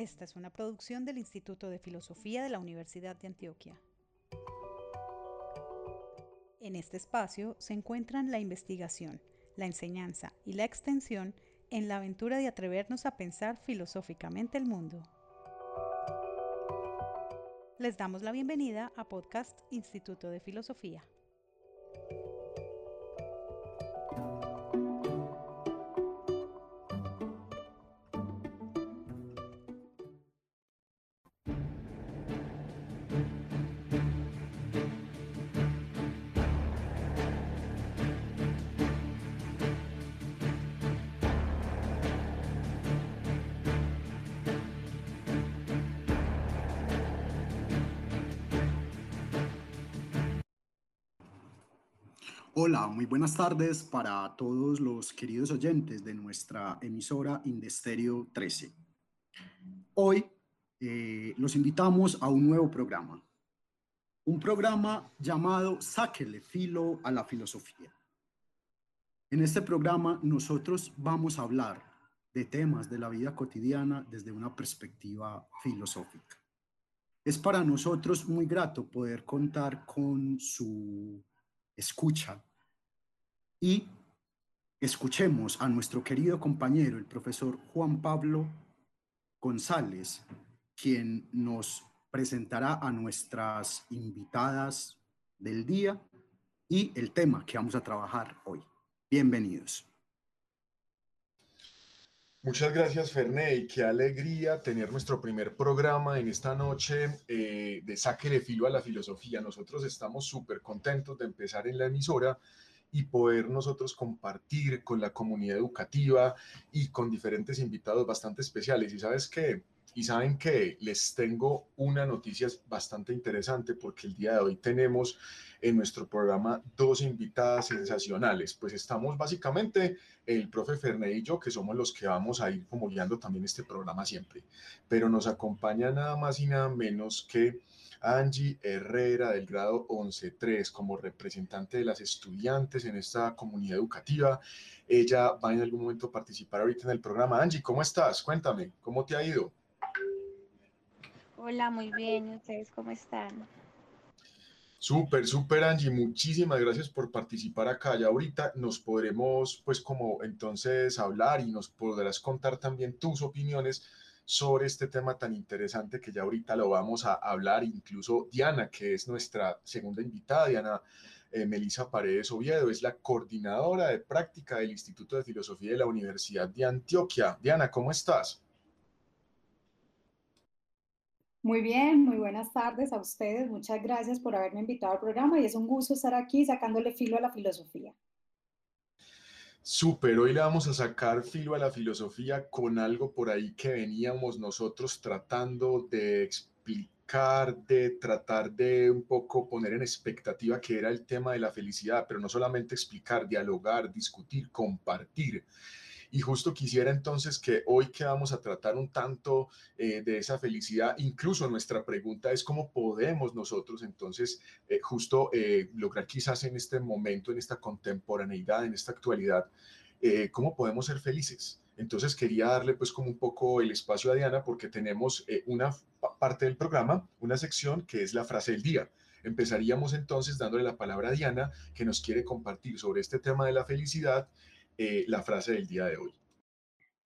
Esta es una producción del Instituto de Filosofía de la Universidad de Antioquia. En este espacio se encuentran la investigación, la enseñanza y la extensión en la aventura de atrevernos a pensar filosóficamente el mundo. Les damos la bienvenida a Podcast Instituto de Filosofía. Hola, muy buenas tardes para todos los queridos oyentes de nuestra emisora Indestereo 13. Hoy eh, los invitamos a un nuevo programa, un programa llamado Sáquele filo a la filosofía. En este programa nosotros vamos a hablar de temas de la vida cotidiana desde una perspectiva filosófica. Es para nosotros muy grato poder contar con su escucha y escuchemos a nuestro querido compañero, el profesor Juan Pablo González, quien nos presentará a nuestras invitadas del día y el tema que vamos a trabajar hoy. Bienvenidos. Muchas gracias, Ferné, y qué alegría tener nuestro primer programa en esta noche eh, de Saque de Filo a la Filosofía. Nosotros estamos súper contentos de empezar en la emisora y poder nosotros compartir con la comunidad educativa y con diferentes invitados bastante especiales. Y sabes qué? Y saben que les tengo una noticia bastante interesante porque el día de hoy tenemos en nuestro programa dos invitadas sensacionales. Pues estamos básicamente el profe Ferne y yo, que somos los que vamos a ir como guiando también este programa siempre. Pero nos acompaña nada más y nada menos que Angie Herrera del grado 11.3 como representante de las estudiantes en esta comunidad educativa. Ella va en algún momento a participar ahorita en el programa. Angie, ¿cómo estás? Cuéntame, ¿cómo te ha ido? Hola, muy bien. ¿Ustedes cómo están? Súper, súper Angie, muchísimas gracias por participar acá. Ya ahorita nos podremos pues como entonces hablar y nos podrás contar también tus opiniones sobre este tema tan interesante que ya ahorita lo vamos a hablar, incluso Diana, que es nuestra segunda invitada, Diana eh, Melisa Paredes Oviedo, es la coordinadora de práctica del Instituto de Filosofía de la Universidad de Antioquia. Diana, ¿cómo estás? Muy bien, muy buenas tardes a ustedes. Muchas gracias por haberme invitado al programa y es un gusto estar aquí sacándole filo a la filosofía. Súper, hoy le vamos a sacar filo a la filosofía con algo por ahí que veníamos nosotros tratando de explicar, de tratar de un poco poner en expectativa que era el tema de la felicidad, pero no solamente explicar, dialogar, discutir, compartir. Y justo quisiera entonces que hoy que vamos a tratar un tanto eh, de esa felicidad, incluso nuestra pregunta es cómo podemos nosotros entonces eh, justo eh, lograr quizás en este momento, en esta contemporaneidad, en esta actualidad, cómo podemos ser felices. Entonces quería darle pues como un poco el espacio a Diana porque tenemos una parte del programa, una sección que es la frase del día. Empezaríamos entonces dándole la palabra a Diana que nos quiere compartir sobre este tema de la felicidad eh, la frase del día de hoy.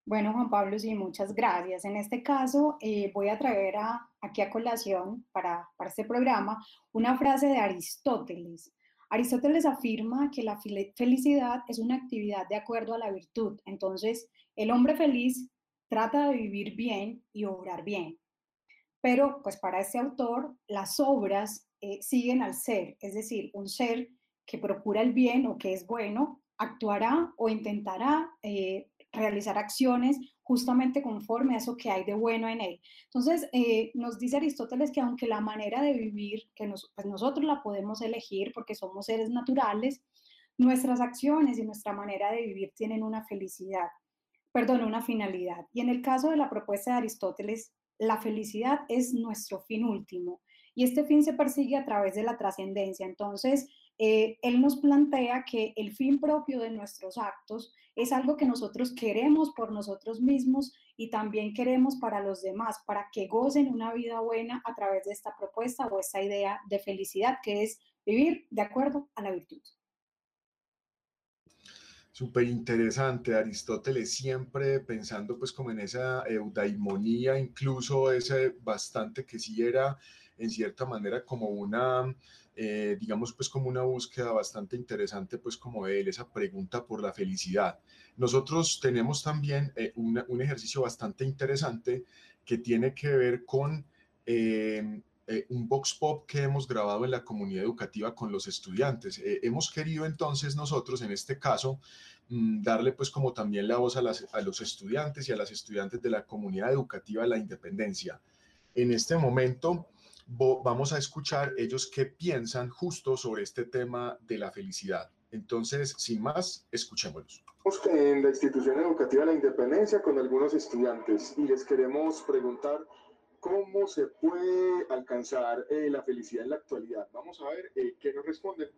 Bueno, Juan Pablo, sí, muchas gracias. En este caso, eh, voy a traer aquí a colación para, para este programa una frase de Aristóteles. Aristóteles afirma que la felicidad es una actividad de acuerdo a la virtud. Entonces, el hombre feliz trata de vivir bien y obrar bien. Pero, pues para este autor, las obras eh, siguen al ser, es decir, un ser que procura el bien o que es bueno actuará o intentará eh, realizar acciones justamente conforme a eso que hay de bueno en él. Entonces, eh, nos dice Aristóteles que aunque la manera de vivir, que pues nosotros la podemos elegir porque somos seres naturales, nuestras acciones y nuestra manera de vivir tienen una felicidad, perdón, una finalidad. Y en el caso de la propuesta de Aristóteles, la felicidad es nuestro fin último y este fin se persigue a través de la trascendencia. Entonces, eh, él nos plantea que el fin propio de nuestros actos es algo que nosotros queremos por nosotros mismos y también queremos para los demás, para que gocen una vida buena a través de esta propuesta o esta idea de felicidad que es vivir de acuerdo a la virtud. Súper interesante, Aristóteles siempre pensando pues como en esa eudaimonía, incluso ese bastante que sí era en cierta manera como una, eh, digamos pues como una búsqueda bastante interesante pues como él, esa pregunta por la felicidad. Nosotros tenemos también eh, un ejercicio bastante interesante que tiene que ver con... Eh, un box pop que hemos grabado en la comunidad educativa con los estudiantes. hemos querido entonces nosotros, en este caso, mm, darle pues como también la voz a, a, los estudiantes y a las estudiantes de la comunidad educativa de la independencia. En este momento vamos a escuchar ellos qué piensan justo sobre este tema de la felicidad. Entonces, sin más, escuchémoslos. En la institución educativa La Independencia con algunos estudiantes y les queremos preguntar cómo se puede alcanzar eh, la felicidad en la actualidad. Vamos a ver eh, qué nos responden.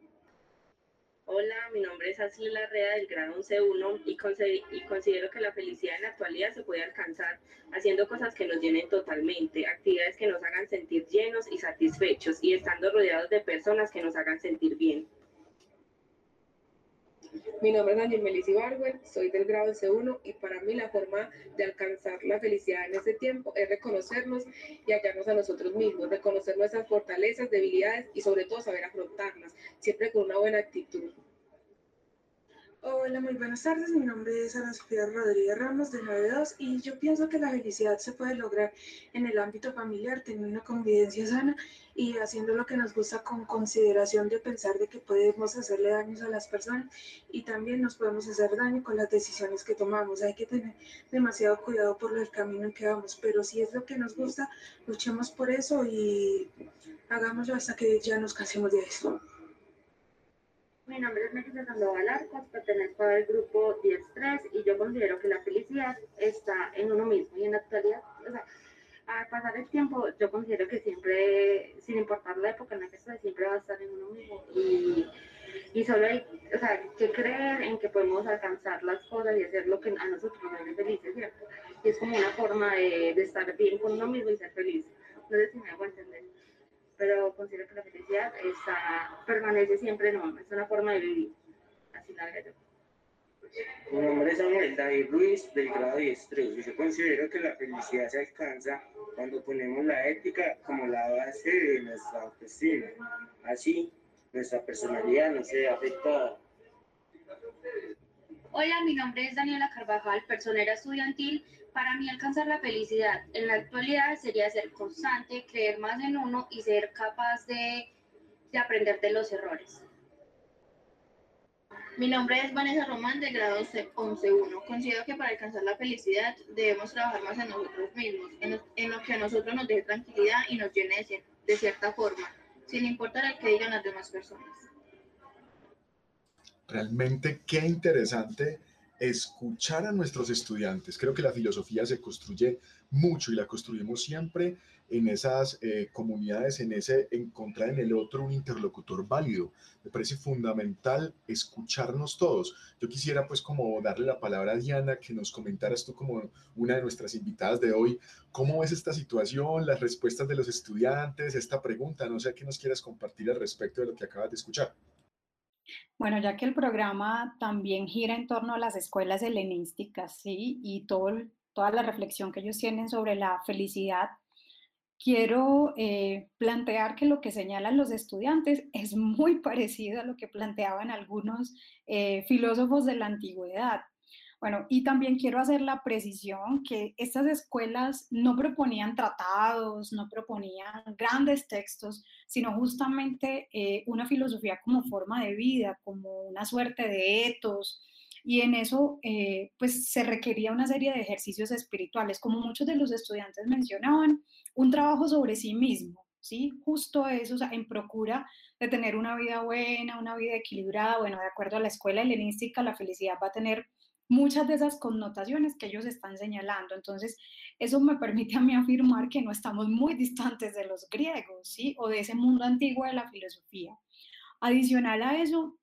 Hola, mi nombre es Asli Larrea del grado 11.1 y, y considero que la felicidad en la actualidad se puede alcanzar haciendo cosas que nos llenen totalmente, actividades que nos hagan sentir llenos y satisfechos y estando rodeados de personas que nos hagan sentir bien. Mi nombre es Daniel Melissa Ibargüen, soy del grado C1 y para mí la forma de alcanzar la felicidad en este tiempo es reconocernos y hallarnos a nosotros mismos, reconocer nuestras fortalezas, debilidades y sobre todo saber afrontarlas, siempre con una buena actitud. Hola, muy buenas tardes. Mi nombre es Ana Sofía Rodríguez Ramos de 92 y yo pienso que la felicidad se puede lograr en el ámbito familiar, teniendo una convivencia sana y haciendo lo que nos gusta con consideración de pensar de que podemos hacerle daños a las personas y también nos podemos hacer daño con las decisiones que tomamos. Hay que tener demasiado cuidado por el camino en que vamos, pero si es lo que nos gusta, luchemos por eso y hagámoslo hasta que ya nos cansemos de eso. Mi nombre es Melissa Sandoval Arcos, pertenezco al grupo 10-3 y yo considero que la felicidad está en uno mismo y en la actualidad, o sea, al pasar el tiempo, yo considero que siempre, sin importar la época en la que esté, siempre va a estar en uno mismo y, y solo hay, o sea, que creer en que podemos alcanzar las cosas y hacer lo que a nosotros nos hace felices, ¿cierto? Y es como una forma de, de estar bien con uno mismo y ser feliz. Sé si me hago entender pero considero que la felicidad está, permanece siempre en uno, es una forma de vivir. Así la veo Mi nombre es Samuel David Ruiz, del grado 10-3. Yo considero que la felicidad se alcanza cuando ponemos la ética como la base de nuestra autoestima. Así, nuestra personalidad no se ve afectada. Hola, mi nombre es Daniela Carvajal, personera estudiantil para mí alcanzar la felicidad en la actualidad sería ser constante, creer más en uno y ser capaz de, de aprender de los errores. Mi nombre es Vanessa Román, de grado 11.1. Considero que para alcanzar la felicidad debemos trabajar más en nosotros mismos, en lo, que a nosotros nos dé tranquilidad y nos llene de, de cierta forma, sin importar el que digan las demás personas. Realmente qué interesante escuchar a nuestros estudiantes. Creo que la filosofía se construye mucho y la construimos siempre en esas eh, comunidades, en ese encontrar en el otro un interlocutor válido. Me parece fundamental escucharnos todos. Yo quisiera pues como darle la palabra a Diana, que nos comentaras tú como una de nuestras invitadas de hoy, ¿cómo ves esta situación, las respuestas de los estudiantes, esta pregunta? No sé qué nos quieras compartir al respecto de lo que acabas de escuchar. Bueno, ya que el programa también gira en torno a las escuelas helenísticas, ¿sí? Y todo, toda la reflexión que ellos tienen sobre la felicidad, quiero eh, plantear que lo que señalan los estudiantes es muy parecido a lo que planteaban algunos eh, filósofos de la antigüedad. Bueno, y también quiero hacer la precisión que estas escuelas no proponían tratados, no proponían grandes textos, sino justamente eh, una filosofía como forma de vida, como una suerte de etos. Y en eso, eh, pues se requería una serie de ejercicios espirituales, como muchos de los estudiantes mencionaban, un trabajo sobre sí mismo, ¿sí? Justo eso, o sea, en procura de tener una vida buena, una vida equilibrada. Bueno, de acuerdo a la escuela helenística, la felicidad va a tener muchas de esas connotaciones que ellos están señalando. Entonces, eso me permite a mí afirmar que no estamos muy distantes de los griegos, ¿sí? O de ese mundo antiguo de la filosofía. Adicional a eso,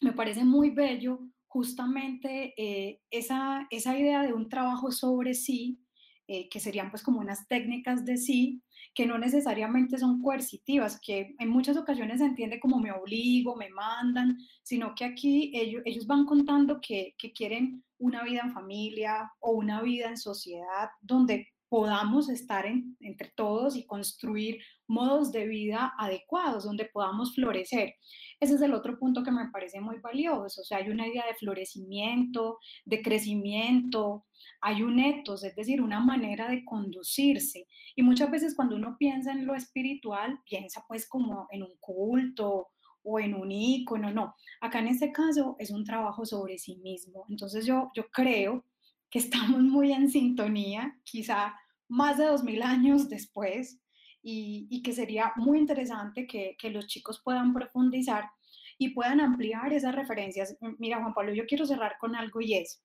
me parece muy bello justamente eh, esa, esa idea de un trabajo sobre sí, eh, que serían pues como unas técnicas de sí, que no necesariamente son coercitivas, que en muchas ocasiones se entiende como me obligo, me mandan, sino que aquí ellos, ellos van contando que, que quieren una vida en familia o una vida en sociedad donde podamos estar entre todos y construir modos de vida adecuados, donde podamos florecer. Ese es el otro punto que me parece muy valioso. O sea, hay una idea de florecimiento, de crecimiento, hay un etos, es decir, una manera de conducirse. Y muchas veces cuando uno piensa en lo espiritual, piensa pues como en un culto o en un ícono, no. Acá en este caso es un trabajo sobre sí mismo. Entonces yo, yo creo que estamos muy en sintonía, quizá más de dos mil años después, y, que sería muy interesante que, que, los chicos puedan profundizar y puedan ampliar esas referencias. Mira, Juan Pablo, yo quiero cerrar con algo y es,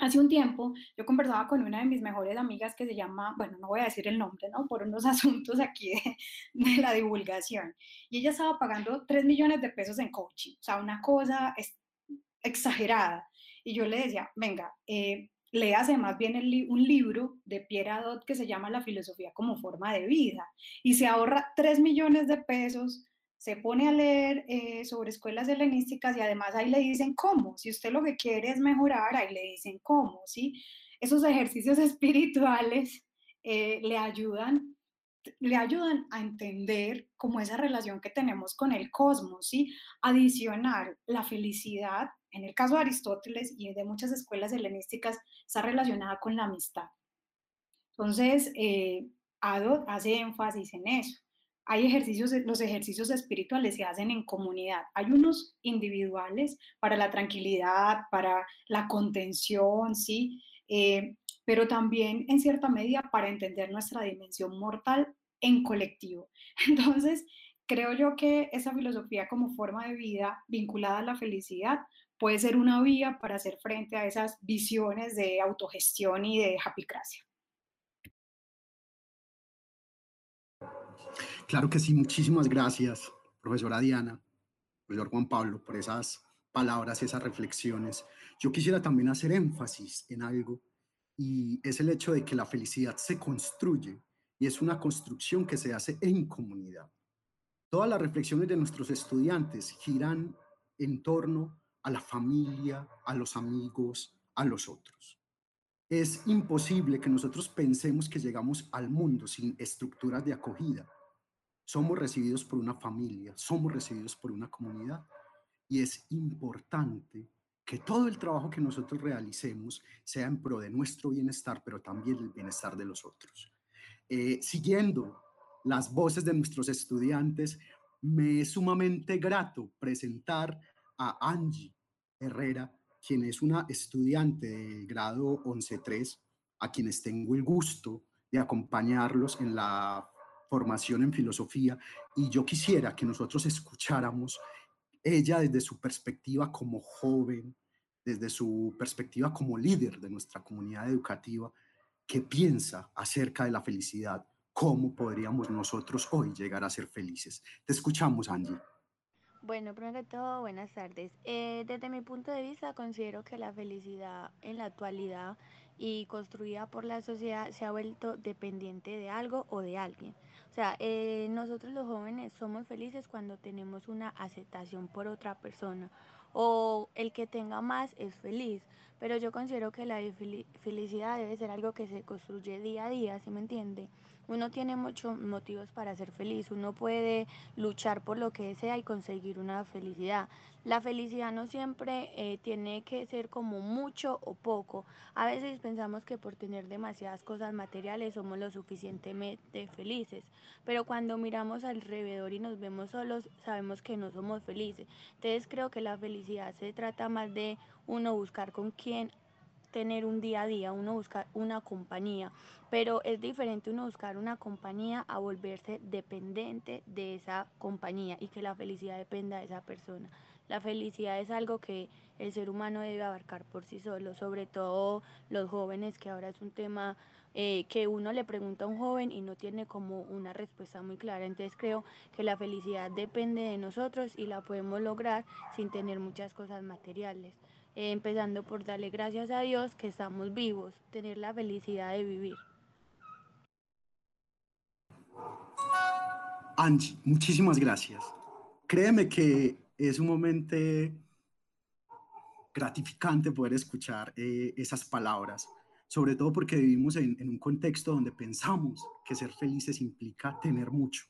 hace un tiempo yo conversaba con una de mis mejores amigas que se llama, bueno, no voy a decir el nombre, ¿no? Por unos asuntos aquí de, la divulgación, y ella estaba pagando 3 millones de pesos en coaching, o sea, una cosa exagerada. Y yo le decía, venga, eh, léase más bien un libro de Pierre Adot que se llama La filosofía como forma de vida y se ahorra 3 millones de pesos, se pone a leer eh, sobre escuelas helenísticas y además ahí le dicen cómo, si usted lo que quiere es mejorar, ahí le dicen cómo, ¿sí? Esos ejercicios espirituales eh, le ayudan le ayudan a entender cómo esa relación que tenemos con el cosmos, ¿sí? Adicionar la felicidad en el caso de Aristóteles y de muchas escuelas helenísticas, está relacionada con la amistad. Entonces, eh, Adot hace énfasis en eso. Hay ejercicios, los ejercicios espirituales se hacen en comunidad. Hay unos individuales para la tranquilidad, para la contención, ¿sí? Eh, pero también en cierta medida para entender nuestra dimensión mortal en colectivo. Entonces, creo yo que esa filosofía como forma de vida vinculada a la felicidad puede ser una vía para hacer frente a esas visiones de autogestión y de happycracia. Claro que sí, muchísimas gracias, profesora Diana, profesor Juan Pablo, por esas palabras, esas reflexiones. Yo quisiera también hacer énfasis en algo y es el hecho de que la felicidad se construye y es una construcción que se hace en comunidad. Todas las reflexiones de nuestros estudiantes giran en torno a la familia, a los amigos, a los otros. Es imposible que nosotros pensemos que llegamos al mundo sin estructuras de acogida. Somos recibidos por una familia, somos recibidos por una comunidad y es importante que todo el trabajo que nosotros realicemos sea en pro de nuestro bienestar, pero también el bienestar de los otros. Eh, siguiendo las voces de nuestros estudiantes, me es sumamente grato presentar a Angie Herrera, quien es una estudiante del grado 11.3, a quienes tengo el gusto de acompañarlos en la formación en filosofía y yo quisiera que nosotros escucháramos ella desde su perspectiva como joven, desde su perspectiva como líder de nuestra comunidad educativa, qué piensa acerca de la felicidad, cómo podríamos nosotros hoy llegar a ser felices. Te escuchamos, Angie. Bueno, primero que todo, buenas tardes. Eh, desde mi punto de vista, considero que la felicidad en la actualidad y construida por la sociedad se ha vuelto dependiente de algo o de alguien. Sea, eh, nosotros los jóvenes somos felices cuando tenemos una aceptación por otra persona o el que tenga más es feliz, pero yo considero que la felicidad debe ser algo que se construye día a día, ¿sí me entiende? Uno tiene muchos motivos para ser feliz, uno puede luchar por lo que desea y conseguir una felicidad. La felicidad no siempre eh, tiene que ser como mucho o poco. A veces pensamos que por tener demasiadas cosas materiales somos lo suficientemente felices, pero cuando miramos alrededor y nos vemos solos, sabemos que no somos felices. Entonces creo que la felicidad se trata más de uno buscar con quién tener un día a día, uno buscar una compañía, pero es diferente uno buscar una compañía a volverse dependiente de esa compañía y que la felicidad dependa de esa persona. La felicidad es algo que el ser humano debe abarcar por sí solo, sobre todo los jóvenes, que ahora es un tema eh, que uno le pregunta a un joven y no tiene como una respuesta muy clara. Entonces creo que la felicidad depende de nosotros y la podemos lograr sin tener muchas cosas materiales. Eh, empezando por darle gracias a Dios que estamos vivos, tener la felicidad de vivir. Angie, muchísimas gracias. Créeme que es un momento gratificante poder escuchar eh, esas palabras, sobre todo porque vivimos en, un contexto donde pensamos que ser felices implica tener mucho.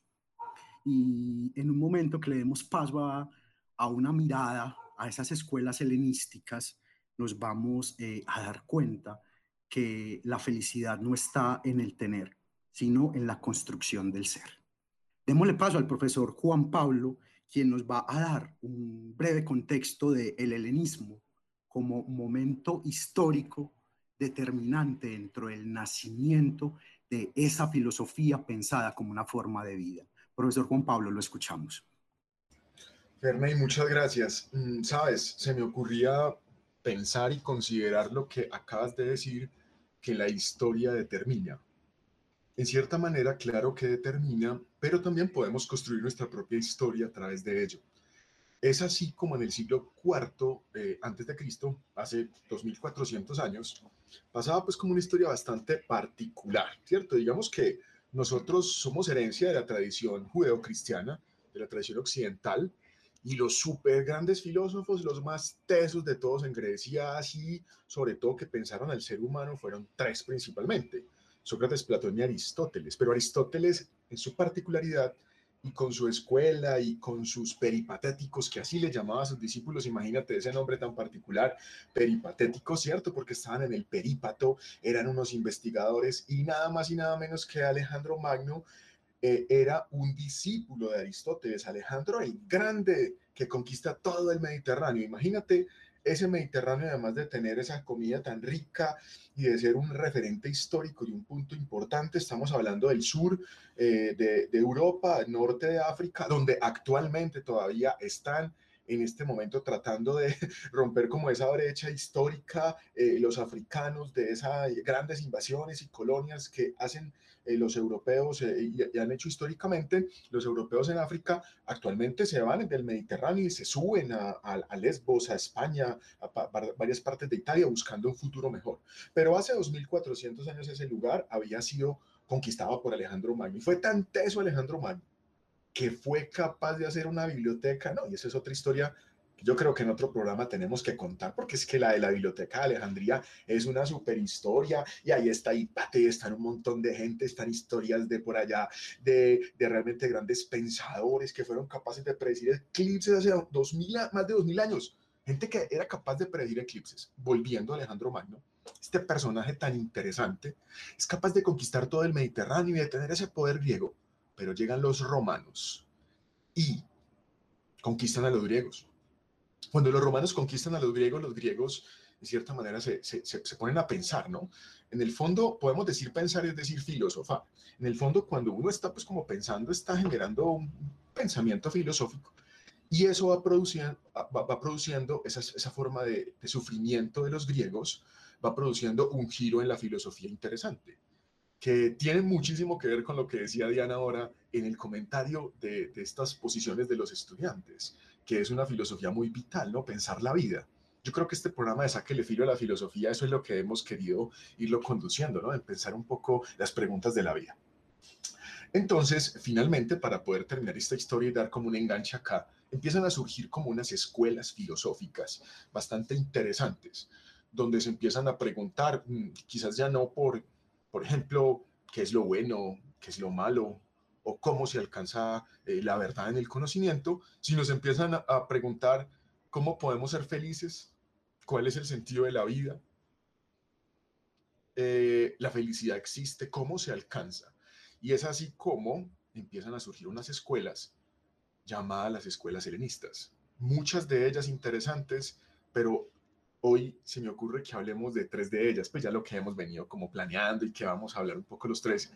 Y en un momento que le demos paso a, una mirada a esas escuelas helenísticas, nos vamos eh, a dar cuenta que la felicidad no está en el tener, sino en la construcción del ser. Démosle paso al profesor Juan Pablo, quien nos va a dar un breve contexto del helenismo como momento histórico determinante dentro del nacimiento de esa filosofía pensada como una forma de vida. Profesor Juan Pablo, lo escuchamos. Ferney, muchas gracias. Mm, sabes, se me ocurría pensar y considerar lo que acabas de decir, que la historia determina en cierta manera, claro que determina, pero también podemos construir nuestra propia historia a través de ello. Es así como en el siglo IV eh, antes de Cristo, hace 2400 años, pasaba pues como una historia bastante particular, ¿cierto? Digamos que nosotros somos herencia de la tradición judeocristiana, de la tradición occidental, y los súper grandes filósofos, los más tesos de todos en Grecia, así sobre todo que pensaron al ser humano, fueron tres principalmente. Sócrates, Platón y Aristóteles, pero Aristóteles en su particularidad y con su escuela y con sus peripatéticos, que así le llamaba a sus discípulos, imagínate ese nombre tan particular, peripatético, ¿cierto? Porque estaban en el perípato, eran unos investigadores y nada más y nada menos que Alejandro Magno eh, era un discípulo de Aristóteles, Alejandro el Grande, que conquista todo el Mediterráneo. Imagínate ese Mediterráneo, además de tener esa comida tan rica y de ser un referente histórico y un punto importante, estamos hablando del sur eh, de, de, Europa, norte de África, donde actualmente todavía están en este momento tratando de romper como esa brecha histórica, eh, los africanos de esas grandes invasiones y colonias que hacen eh, los europeos eh, y, han hecho históricamente, los europeos en África actualmente se van del Mediterráneo y se suben a, a, Lesbos, a España, a, varias partes de Italia buscando un futuro mejor. Pero hace 2400 años ese lugar había sido conquistado por Alejandro Magno y fue tan teso Alejandro Magno que fue capaz de hacer una biblioteca, no, y esa es otra historia yo creo que en otro programa tenemos que contar, porque es que la de la Biblioteca de Alejandría es una super historia, y ahí está Hipate, están un montón de gente, están historias de por allá, de, de realmente grandes pensadores que fueron capaces de predecir eclipses hace 2000, más de 2000 años, gente que era capaz de predecir eclipses, volviendo a Alejandro Magno. Este personaje tan interesante es capaz de conquistar todo el Mediterráneo y de tener ese poder griego pero llegan los romanos y conquistan a los griegos. Cuando los romanos conquistan a los griegos, los griegos, de cierta manera, se, ponen a pensar, ¿no? En el fondo, podemos decir pensar, es decir, filosofar. En el fondo, cuando uno está, pues, como pensando, está generando un pensamiento filosófico. Y eso va produciendo, va, produciendo esa, esa forma de, de sufrimiento de los griegos, va produciendo un giro en la filosofía interesante que tiene muchísimo que ver con lo que decía Diana ahora en el comentario de, estas posiciones de los estudiantes, que es una filosofía muy vital, ¿no? Pensar la vida. Yo creo que este programa de Sáquele Filo a la Filosofía, eso es lo que hemos querido irlo conduciendo, ¿no? En pensar un poco las preguntas de la vida. Entonces, finalmente, para poder terminar esta historia y dar como un enganche acá, empiezan a surgir como unas escuelas filosóficas bastante interesantes, donde se empiezan a preguntar, mm, quizás ya no por por ejemplo, qué es lo bueno, qué es lo malo, o cómo se alcanza eh, la verdad en el conocimiento, si nos empiezan a, preguntar cómo podemos ser felices, cuál es el sentido de la vida, eh, la felicidad existe, cómo se alcanza. Y es así como empiezan a surgir unas escuelas llamadas las escuelas helenistas, muchas de ellas interesantes, pero Hoy se me ocurre que hablemos de tres de ellas, pues ya lo que hemos venido como planeando y que vamos a hablar un poco los tres.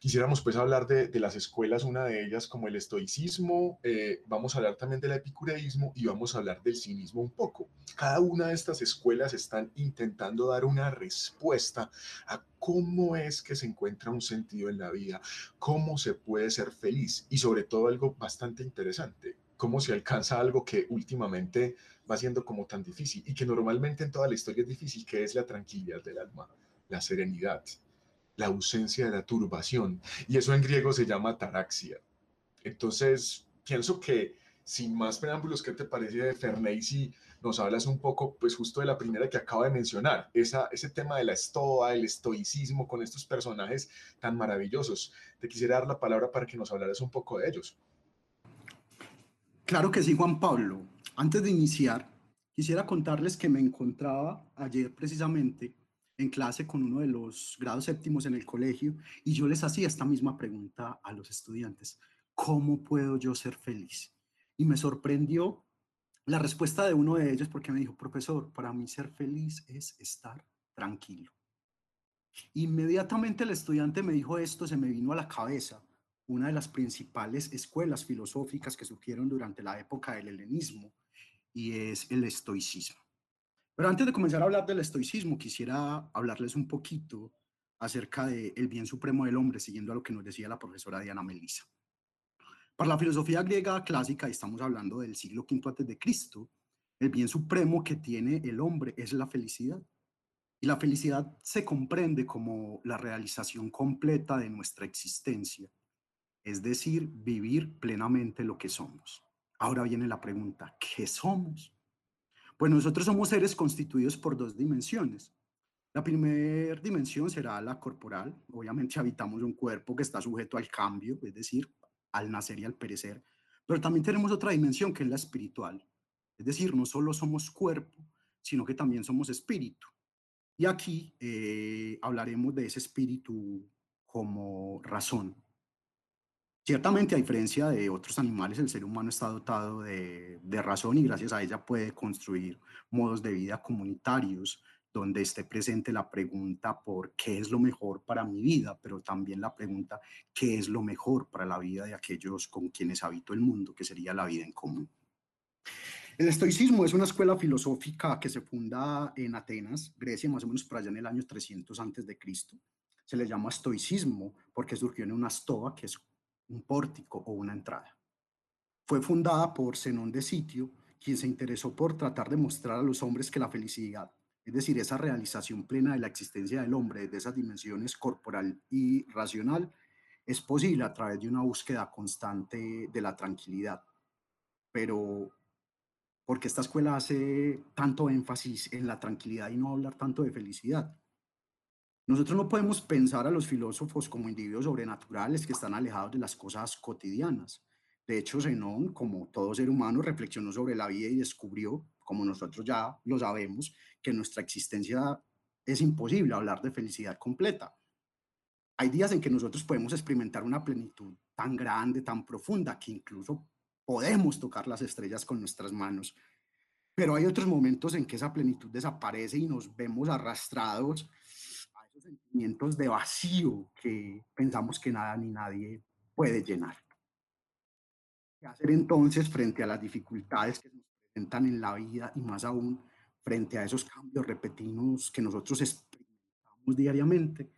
Quisiéramos pues hablar de, las escuelas, una de ellas como el estoicismo, eh, vamos a hablar también del epicureísmo y vamos a hablar del cinismo un poco. Cada una de estas escuelas están intentando dar una respuesta a cómo es que se encuentra un sentido en la vida, cómo se puede ser feliz y sobre todo algo bastante interesante, cómo se alcanza algo que últimamente va siendo como tan difícil y que normalmente en toda la historia es difícil, que es la tranquilidad del alma, la serenidad la ausencia de la turbación. Y eso en griego se llama taraxia. Entonces, pienso que sin más preámbulos, ¿qué te parece de Ferney si nos hablas un poco, pues justo de la primera que acaba de mencionar, esa, ese tema de la estoa, el estoicismo con estos personajes tan maravillosos? Te quisiera dar la palabra para que nos hablaras un poco de ellos. Claro que sí, Juan Pablo. Antes de iniciar, quisiera contarles que me encontraba ayer precisamente en clase con uno de los grados séptimos en el colegio y yo les hacía esta misma pregunta a los estudiantes. ¿Cómo puedo yo ser feliz? Y me sorprendió la respuesta de uno de ellos porque me dijo, profesor, para mí ser feliz es estar tranquilo. Inmediatamente el estudiante me dijo esto, se me vino a la cabeza una de las principales escuelas filosóficas que surgieron durante la época del helenismo y es el estoicismo. Pero antes de comenzar a hablar del estoicismo, quisiera hablarles un poquito acerca del bien supremo del hombre, siguiendo a lo que nos decía la profesora Diana Melissa. Para la filosofía griega clásica, y estamos hablando del siglo V antes de Cristo, el bien supremo que tiene el hombre es la felicidad. Y la felicidad se comprende como la realización completa de nuestra existencia, es decir, vivir plenamente lo que somos. Ahora viene la pregunta, ¿qué somos? Pues nosotros somos seres constituidos por dos dimensiones. La primera dimensión será la corporal. Obviamente habitamos un cuerpo que está sujeto al cambio, es decir, al nacer y al perecer. Pero también tenemos otra dimensión que es la espiritual. Es decir, no solo somos cuerpo, sino que también somos espíritu. Y aquí eh, hablaremos de ese espíritu como razón, Ciertamente, a diferencia de otros animales, el ser humano está dotado de, razón y gracias a ella puede construir modos de vida comunitarios donde esté presente la pregunta por qué es lo mejor para mi vida, pero también la pregunta qué es lo mejor para la vida de aquellos con quienes habito el mundo, que sería la vida en común. El estoicismo es una escuela filosófica que se funda en Atenas, Grecia, más o menos por allá en el año 300 antes de Cristo. Se le llama estoicismo porque surgió en una stoa, que es un pórtico o una entrada. Fue fundada por Zenón de Sitio, quien se interesó por tratar de mostrar a los hombres que la felicidad, es decir, esa realización plena de la existencia del hombre desde esas dimensiones corporal y racional, es posible a través de una búsqueda constante de la tranquilidad. Pero, ¿por qué esta escuela hace tanto énfasis en la tranquilidad y no hablar tanto de felicidad? Nosotros no podemos pensar a los filósofos como individuos sobrenaturales que están alejados de las cosas cotidianas. De hecho, Zenón, como todo ser humano, reflexionó sobre la vida y descubrió, como nosotros ya lo sabemos, que nuestra existencia es imposible hablar de felicidad completa. Hay días en que nosotros podemos experimentar una plenitud tan grande, tan profunda, que incluso podemos tocar las estrellas con nuestras manos. Pero hay otros momentos en que esa plenitud desaparece y nos vemos arrastrados sentimientos de vacío que pensamos que nada ni nadie puede llenar. ¿Qué hacer entonces frente a las dificultades que nos presentan en la vida y más aún frente a esos cambios repetidos que nosotros experimentamos diariamente?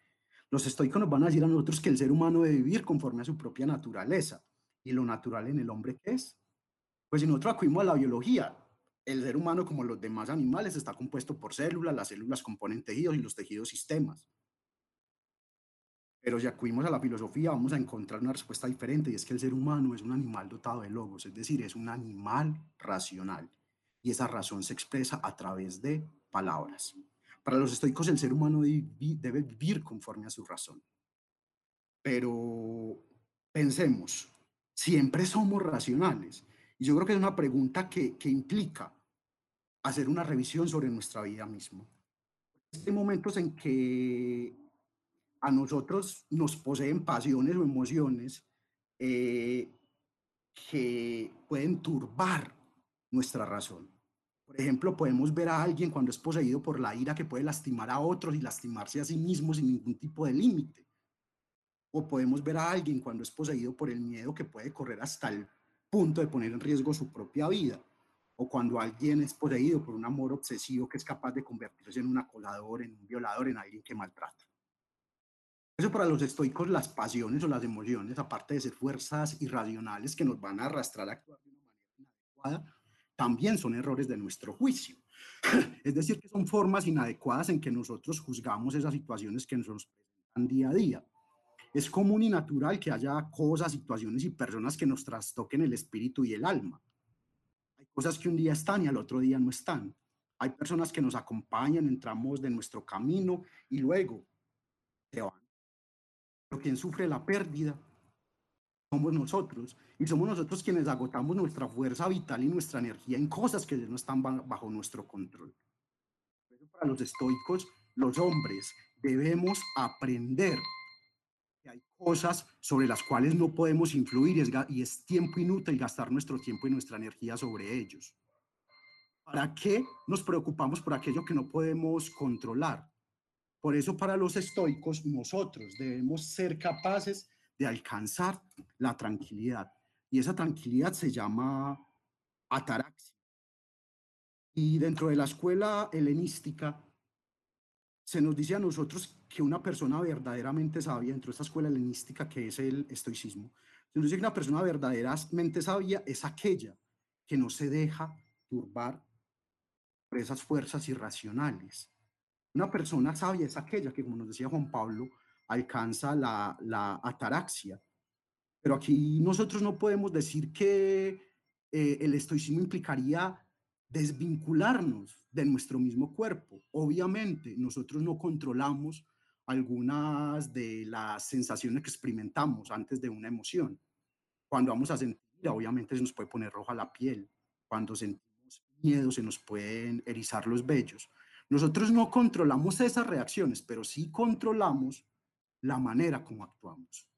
Los estoicos nos van a decir a nosotros que el ser humano debe vivir conforme a su propia naturaleza y lo natural en el hombre es. Pues si nosotros acudimos a la biología, el ser humano, como los demás animales, está compuesto por células, las células componen tejidos y los tejidos sistemas. Pero si acudimos a la filosofía, vamos a encontrar una respuesta diferente, y es que el ser humano es un animal dotado de logos, es decir, es un animal racional. Y esa razón se expresa a través de palabras. Para los estoicos, el ser humano debe vivir conforme a su razón. Pero pensemos, siempre somos racionales. Y yo creo que es una pregunta que, que implica hacer una revisión sobre nuestra vida misma. Hay momentos en que a nosotros nos poseen pasiones o emociones eh, que pueden turbar nuestra razón. Por ejemplo, podemos ver a alguien cuando es poseído por la ira que puede lastimar a otros y lastimarse a sí mismo sin ningún tipo de límite. O podemos ver a alguien cuando es poseído por el miedo que puede correr hasta el punto de poner en riesgo su propia vida. O cuando alguien es poseído por un amor obsesivo que es capaz de convertirse en un acolador, en un violador, en alguien que maltrata. Eso para los estoicos, las pasiones o las emociones, aparte de ser fuerzas irracionales que nos van a arrastrar a actuar de una manera inadecuada, también son errores de nuestro juicio. Es decir, que son formas inadecuadas en que nosotros juzgamos esas situaciones que nos presentan día a día. Es común y natural que haya cosas, situaciones y personas que nos trastoquen el espíritu y el alma. Hay cosas que un día están y al otro día no están. Hay personas que nos acompañan, entramos de nuestro camino y luego se van. Pero quien sufre la pérdida somos nosotros. Y somos nosotros quienes agotamos nuestra fuerza vital y nuestra energía en cosas que no están bajo nuestro control. Para los estoicos, los hombres debemos aprender que hay cosas sobre las cuales no podemos influir y es, tiempo inútil gastar nuestro tiempo y nuestra energía sobre ellos. ¿Para qué nos preocupamos por aquello que no podemos controlar? Por eso para los estoicos nosotros debemos ser capaces de alcanzar la tranquilidad. Y esa tranquilidad se llama ataraxia. Y dentro de la escuela helenística se nos dice a nosotros que una persona verdaderamente sabia, dentro de esta escuela helenística que es el estoicismo, se nos dice que una persona verdaderamente sabia es aquella que no se deja turbar por esas fuerzas irracionales. Una persona sabia es aquella que, como nos decía Juan Pablo, alcanza la, la ataraxia. Pero aquí nosotros no podemos decir que eh, el estoicismo implicaría desvincularnos de nuestro mismo cuerpo. Obviamente, nosotros no controlamos algunas de las sensaciones que experimentamos antes de una emoción. Cuando vamos a sentir, obviamente se nos puede poner roja la piel. Cuando sentimos miedo, se nos pueden erizar los vellos. Nosotros no controlamos esas reacciones, pero sí controlamos la manera como actuamos.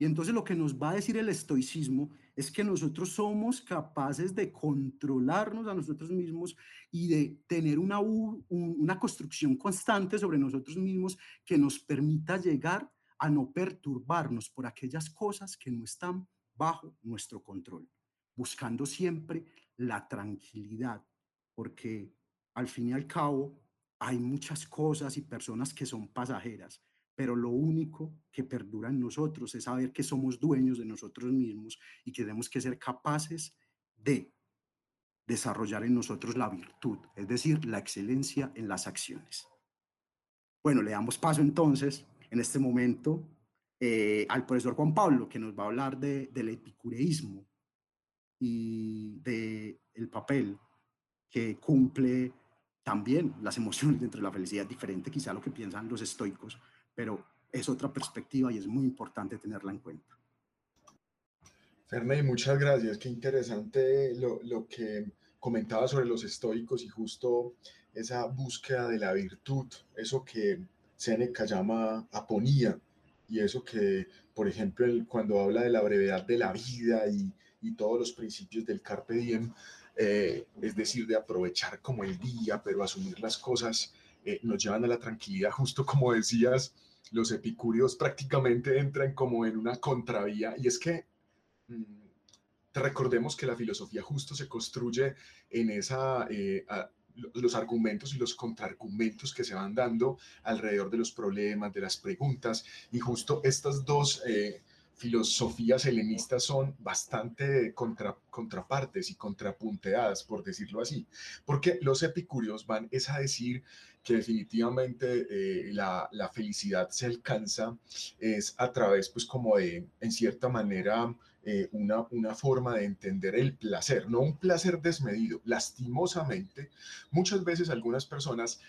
Y entonces lo que nos va a decir el estoicismo es que nosotros somos capaces de controlarnos a nosotros mismos y de tener una, una construcción constante sobre nosotros mismos que nos permita llegar a no perturbarnos por aquellas cosas que no están bajo nuestro control, buscando siempre la tranquilidad, porque al fin y al cabo hay muchas cosas y personas que son pasajeras pero lo único que perdura en nosotros es saber que somos dueños de nosotros mismos y que tenemos que ser capaces de desarrollar en nosotros la virtud, es decir, la excelencia en las acciones. Bueno, le damos paso entonces en este momento eh, al profesor Juan Pablo, que nos va a hablar de, del epicureísmo y del el papel que cumple también las emociones dentro de la felicidad, diferente quizá a lo que piensan los estoicos, pero es otra perspectiva y es muy importante tenerla en cuenta. Ferney, muchas gracias. Qué interesante lo, lo, que comentaba sobre los estoicos y justo esa búsqueda de la virtud, eso que Seneca llama aponía y eso que, por ejemplo, cuando habla de la brevedad de la vida y, y todos los principios del carpe diem, eh, es decir, de aprovechar como el día, pero asumir las cosas, eh, nos llevan a la tranquilidad, justo como decías, los epicúreos prácticamente entran como en una contravía. Y es que mm, recordemos que la filosofía justo se construye en esa... Eh, los argumentos y los contraargumentos que se van dando alrededor de los problemas, de las preguntas, y justo estas dos eh, filosofías helenistas son bastante contra, contrapartes y contrapunteadas, por decirlo así, porque los epicúreos van es a decir que definitivamente eh, la, la, felicidad se alcanza es a través, pues como de, en cierta manera, eh, una, una forma de entender el placer, no un placer desmedido. Lastimosamente, muchas veces algunas personas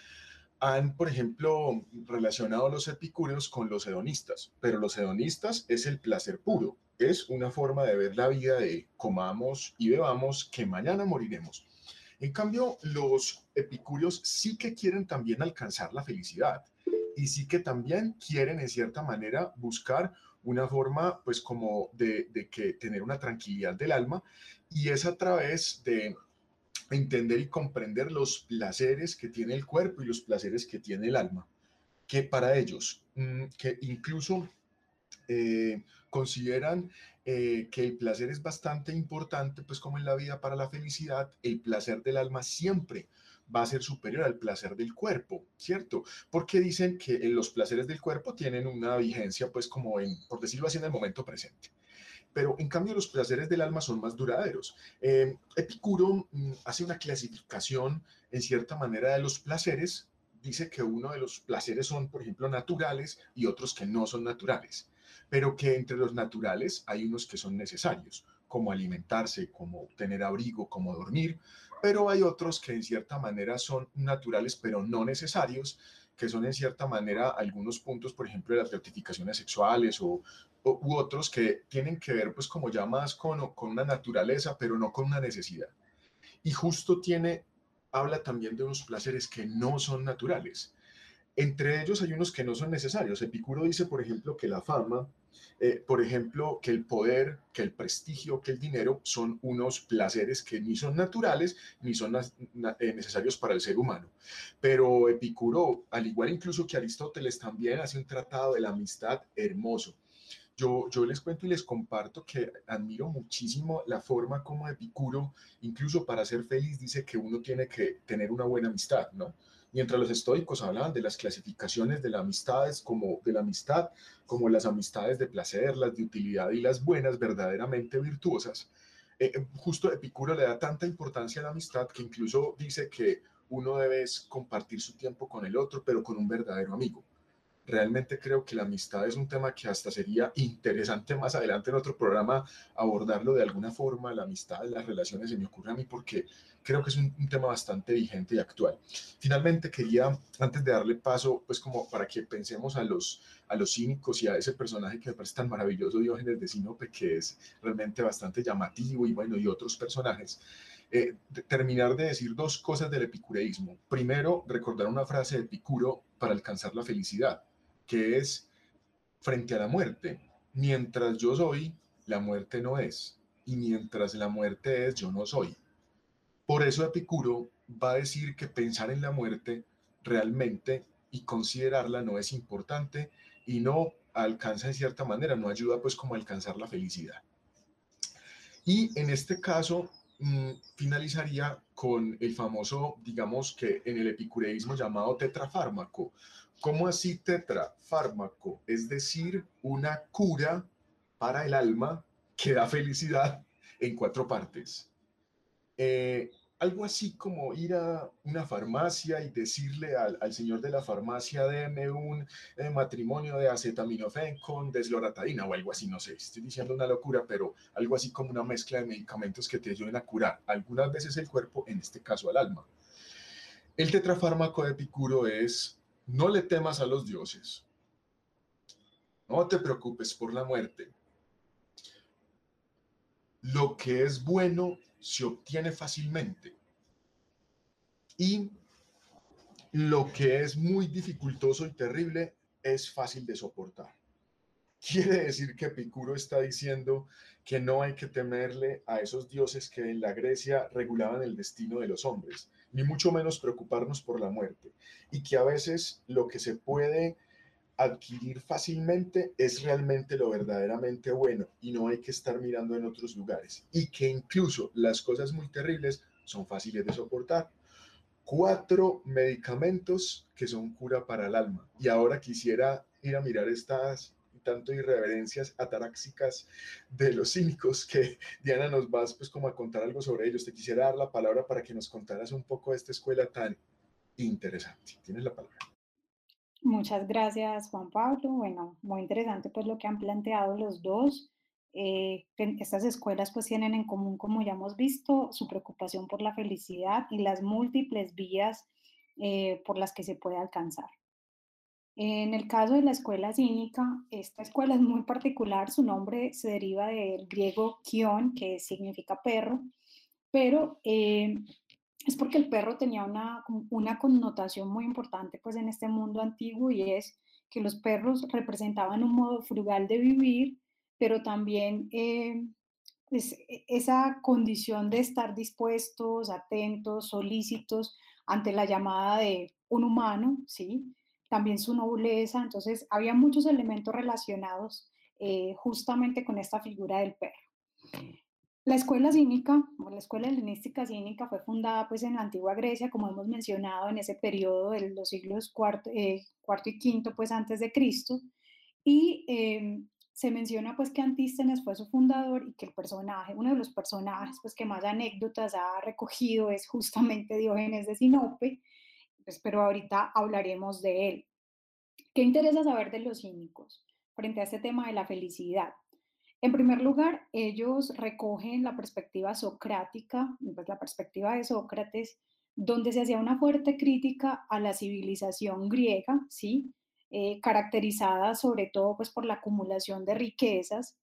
han, por ejemplo, relacionado los epicúreos con los hedonistas, pero los hedonistas es el placer puro, es una forma de ver la vida de comamos y bebamos que mañana moriremos. En cambio, los epicúreos sí que quieren también alcanzar la felicidad y sí que también quieren en cierta manera buscar una forma pues como de, de que tener una tranquilidad del alma y es a través de entender y comprender los placeres que tiene el cuerpo y los placeres que tiene el alma, que para ellos, mm, que incluso eh, consideran eh, que el placer es bastante importante, pues como en la vida para la felicidad, el placer del alma siempre va a ser superior al placer del cuerpo, ¿cierto? Porque dicen que los placeres del cuerpo tienen una vigencia, pues como en, por decirlo así, en el momento presente. Pero en cambio los placeres del alma son más duraderos. Eh, Epicuro mm, hace una clasificación en cierta manera de los placeres. Dice que uno de los placeres son, por ejemplo, naturales y otros que no son naturales pero que entre los naturales hay unos que son necesarios, como alimentarse, como tener abrigo, como dormir, pero hay otros que en cierta manera son naturales, pero no necesarios, que son en cierta manera algunos puntos, por ejemplo, de las gratificaciones sexuales o, u otros que tienen que ver pues como ya más con, con una naturaleza, pero no con una necesidad. Y justo tiene, habla también de unos placeres que no son naturales. Entre ellos hay unos que no son necesarios. Epicuro dice, por ejemplo, que la fama, eh, por ejemplo, que el poder, que el prestigio, que el dinero son unos placeres que ni son naturales ni son eh, necesarios para el ser humano. Pero Epicuro, al igual incluso que Aristóteles, también hace un tratado de la amistad hermoso. Yo, les cuento y les comparto que admiro muchísimo la forma como Epicuro, incluso para ser feliz, dice que uno tiene que tener una buena amistad, ¿no? Mientras los estoicos hablaban de las clasificaciones de, las amistades como, de la amistad como las amistades de placer, las de utilidad y las buenas, verdaderamente virtuosas, eh, eh, justo Epicuro le da tanta importancia a la amistad que incluso dice que uno debe compartir su tiempo con el otro, pero con un verdadero amigo realmente creo que la amistad es un tema que hasta sería interesante más adelante en otro programa abordarlo de alguna forma, la amistad, las relaciones, se me ocurre a mí porque creo que es un, tema bastante vigente y actual. Finalmente quería, antes de darle paso, pues como para que pensemos a los, a los cínicos y a ese personaje que me parece tan maravilloso, Diógenes de Sinope, que es realmente bastante llamativo y bueno, y otros personajes. Eh, terminar de decir dos cosas del epicureísmo. Primero, recordar una frase de Epicuro para alcanzar la felicidad que es frente a la muerte. Mientras yo soy, la muerte no es. Y mientras la muerte es, yo no soy. Por eso Epicuro va a decir que pensar en la muerte realmente y considerarla no es importante y no alcanza en cierta manera, no ayuda pues como a alcanzar la felicidad. Y en este caso mm, finalizaría con el famoso, digamos que en el epicureísmo llamado tetrafármaco, ¿Cómo así tetrafármaco? Es decir, una cura para el alma que da felicidad en cuatro partes. Eh, algo así como ir a una farmacia y decirle al, señor de la farmacia, deme un eh, matrimonio de acetaminofén con desloratadina o algo así, no sé, estoy diciendo una locura, pero algo así como una mezcla de medicamentos que te ayuden a curar algunas veces el cuerpo, en este caso al alma. El tetrafármaco de Epicuro es no le temas a los dioses. No te preocupes por la muerte. Lo que es bueno se obtiene fácilmente. Y lo que es muy dificultoso y terrible es fácil de soportar. Quiere decir que Epicuro está diciendo que no hay que temerle a esos dioses que en la Grecia regulaban el destino de los hombres, ni mucho menos preocuparnos por la muerte, y que a veces lo que se puede adquirir fácilmente es realmente lo verdaderamente bueno y no hay que estar mirando en otros lugares, y que incluso las cosas muy terribles son fáciles de soportar. Cuatro medicamentos que son cura para el alma. Y ahora quisiera ir a mirar estas tanto irreverencias ataráxicas de los cínicos que Diana nos vas pues como a contar algo sobre ellos. Te quisiera dar la palabra para que nos contaras un poco de esta escuela tan interesante. Tienes la palabra. Muchas gracias, Juan Pablo. Bueno, muy interesante pues lo que han planteado los dos. Eh, estas escuelas pues tienen en común, como ya hemos visto, su preocupación por la felicidad y las múltiples vías eh, por las que se puede alcanzar. En el caso de la escuela cínica, esta escuela es muy particular, su nombre se deriva del griego kion, que significa perro, pero eh, es porque el perro tenía una, una connotación muy importante pues en este mundo antiguo y es que los perros representaban un modo frugal de vivir, pero también eh, e, esa condición de estar dispuestos, atentos, solícitos ante la llamada de un humano, ¿sí? También su nobleza, entonces había muchos elementos relacionados eh, justamente con esta figura del perro. La escuela cínica, o la escuela helenística cínica, fue fundada pues en la antigua Grecia, como hemos mencionado, en ese periodo de los siglos cuarto, eh, cuarto y quinto, pues antes de Cristo, y em, se menciona pues que Antístenes fue su fundador y que el personaje, uno de los personajes pues que más anécdotas ha recogido es justamente Diógenes de Sinope, pero ahorita hablaremos de él. ¿Qué interesa saber de los cínicos frente a este tema de la felicidad? En primer lugar, ellos recogen la perspectiva socrática, pues la perspectiva de Sócrates, donde se hacía una fuerte crítica a la civilización griega, ¿sí? Eh, caracterizada sobre todo pues, por la acumulación de riquezas,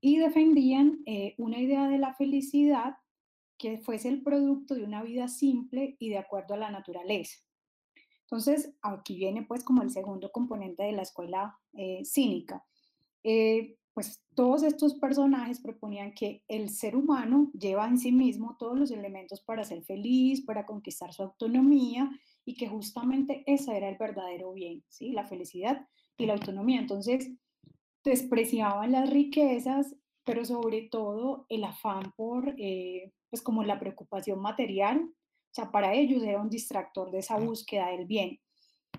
y defendían eh, una idea de la felicidad que fuese el producto de una vida simple y de acuerdo a la naturaleza. Entonces, aquí viene pues como el segundo componente de la escuela eh, cínica pues todos estos personajes proponían que el ser humano lleva en sí mismo todos los elementos para ser feliz, para conquistar su autonomía y que justamente ese era el verdadero bien, ¿sí? La felicidad y la autonomía. Entonces, despreciaban las riquezas, pero sobre todo el afán por, eh, pues como la preocupación material, o sea, para ellos era un distractor de esa búsqueda del bien.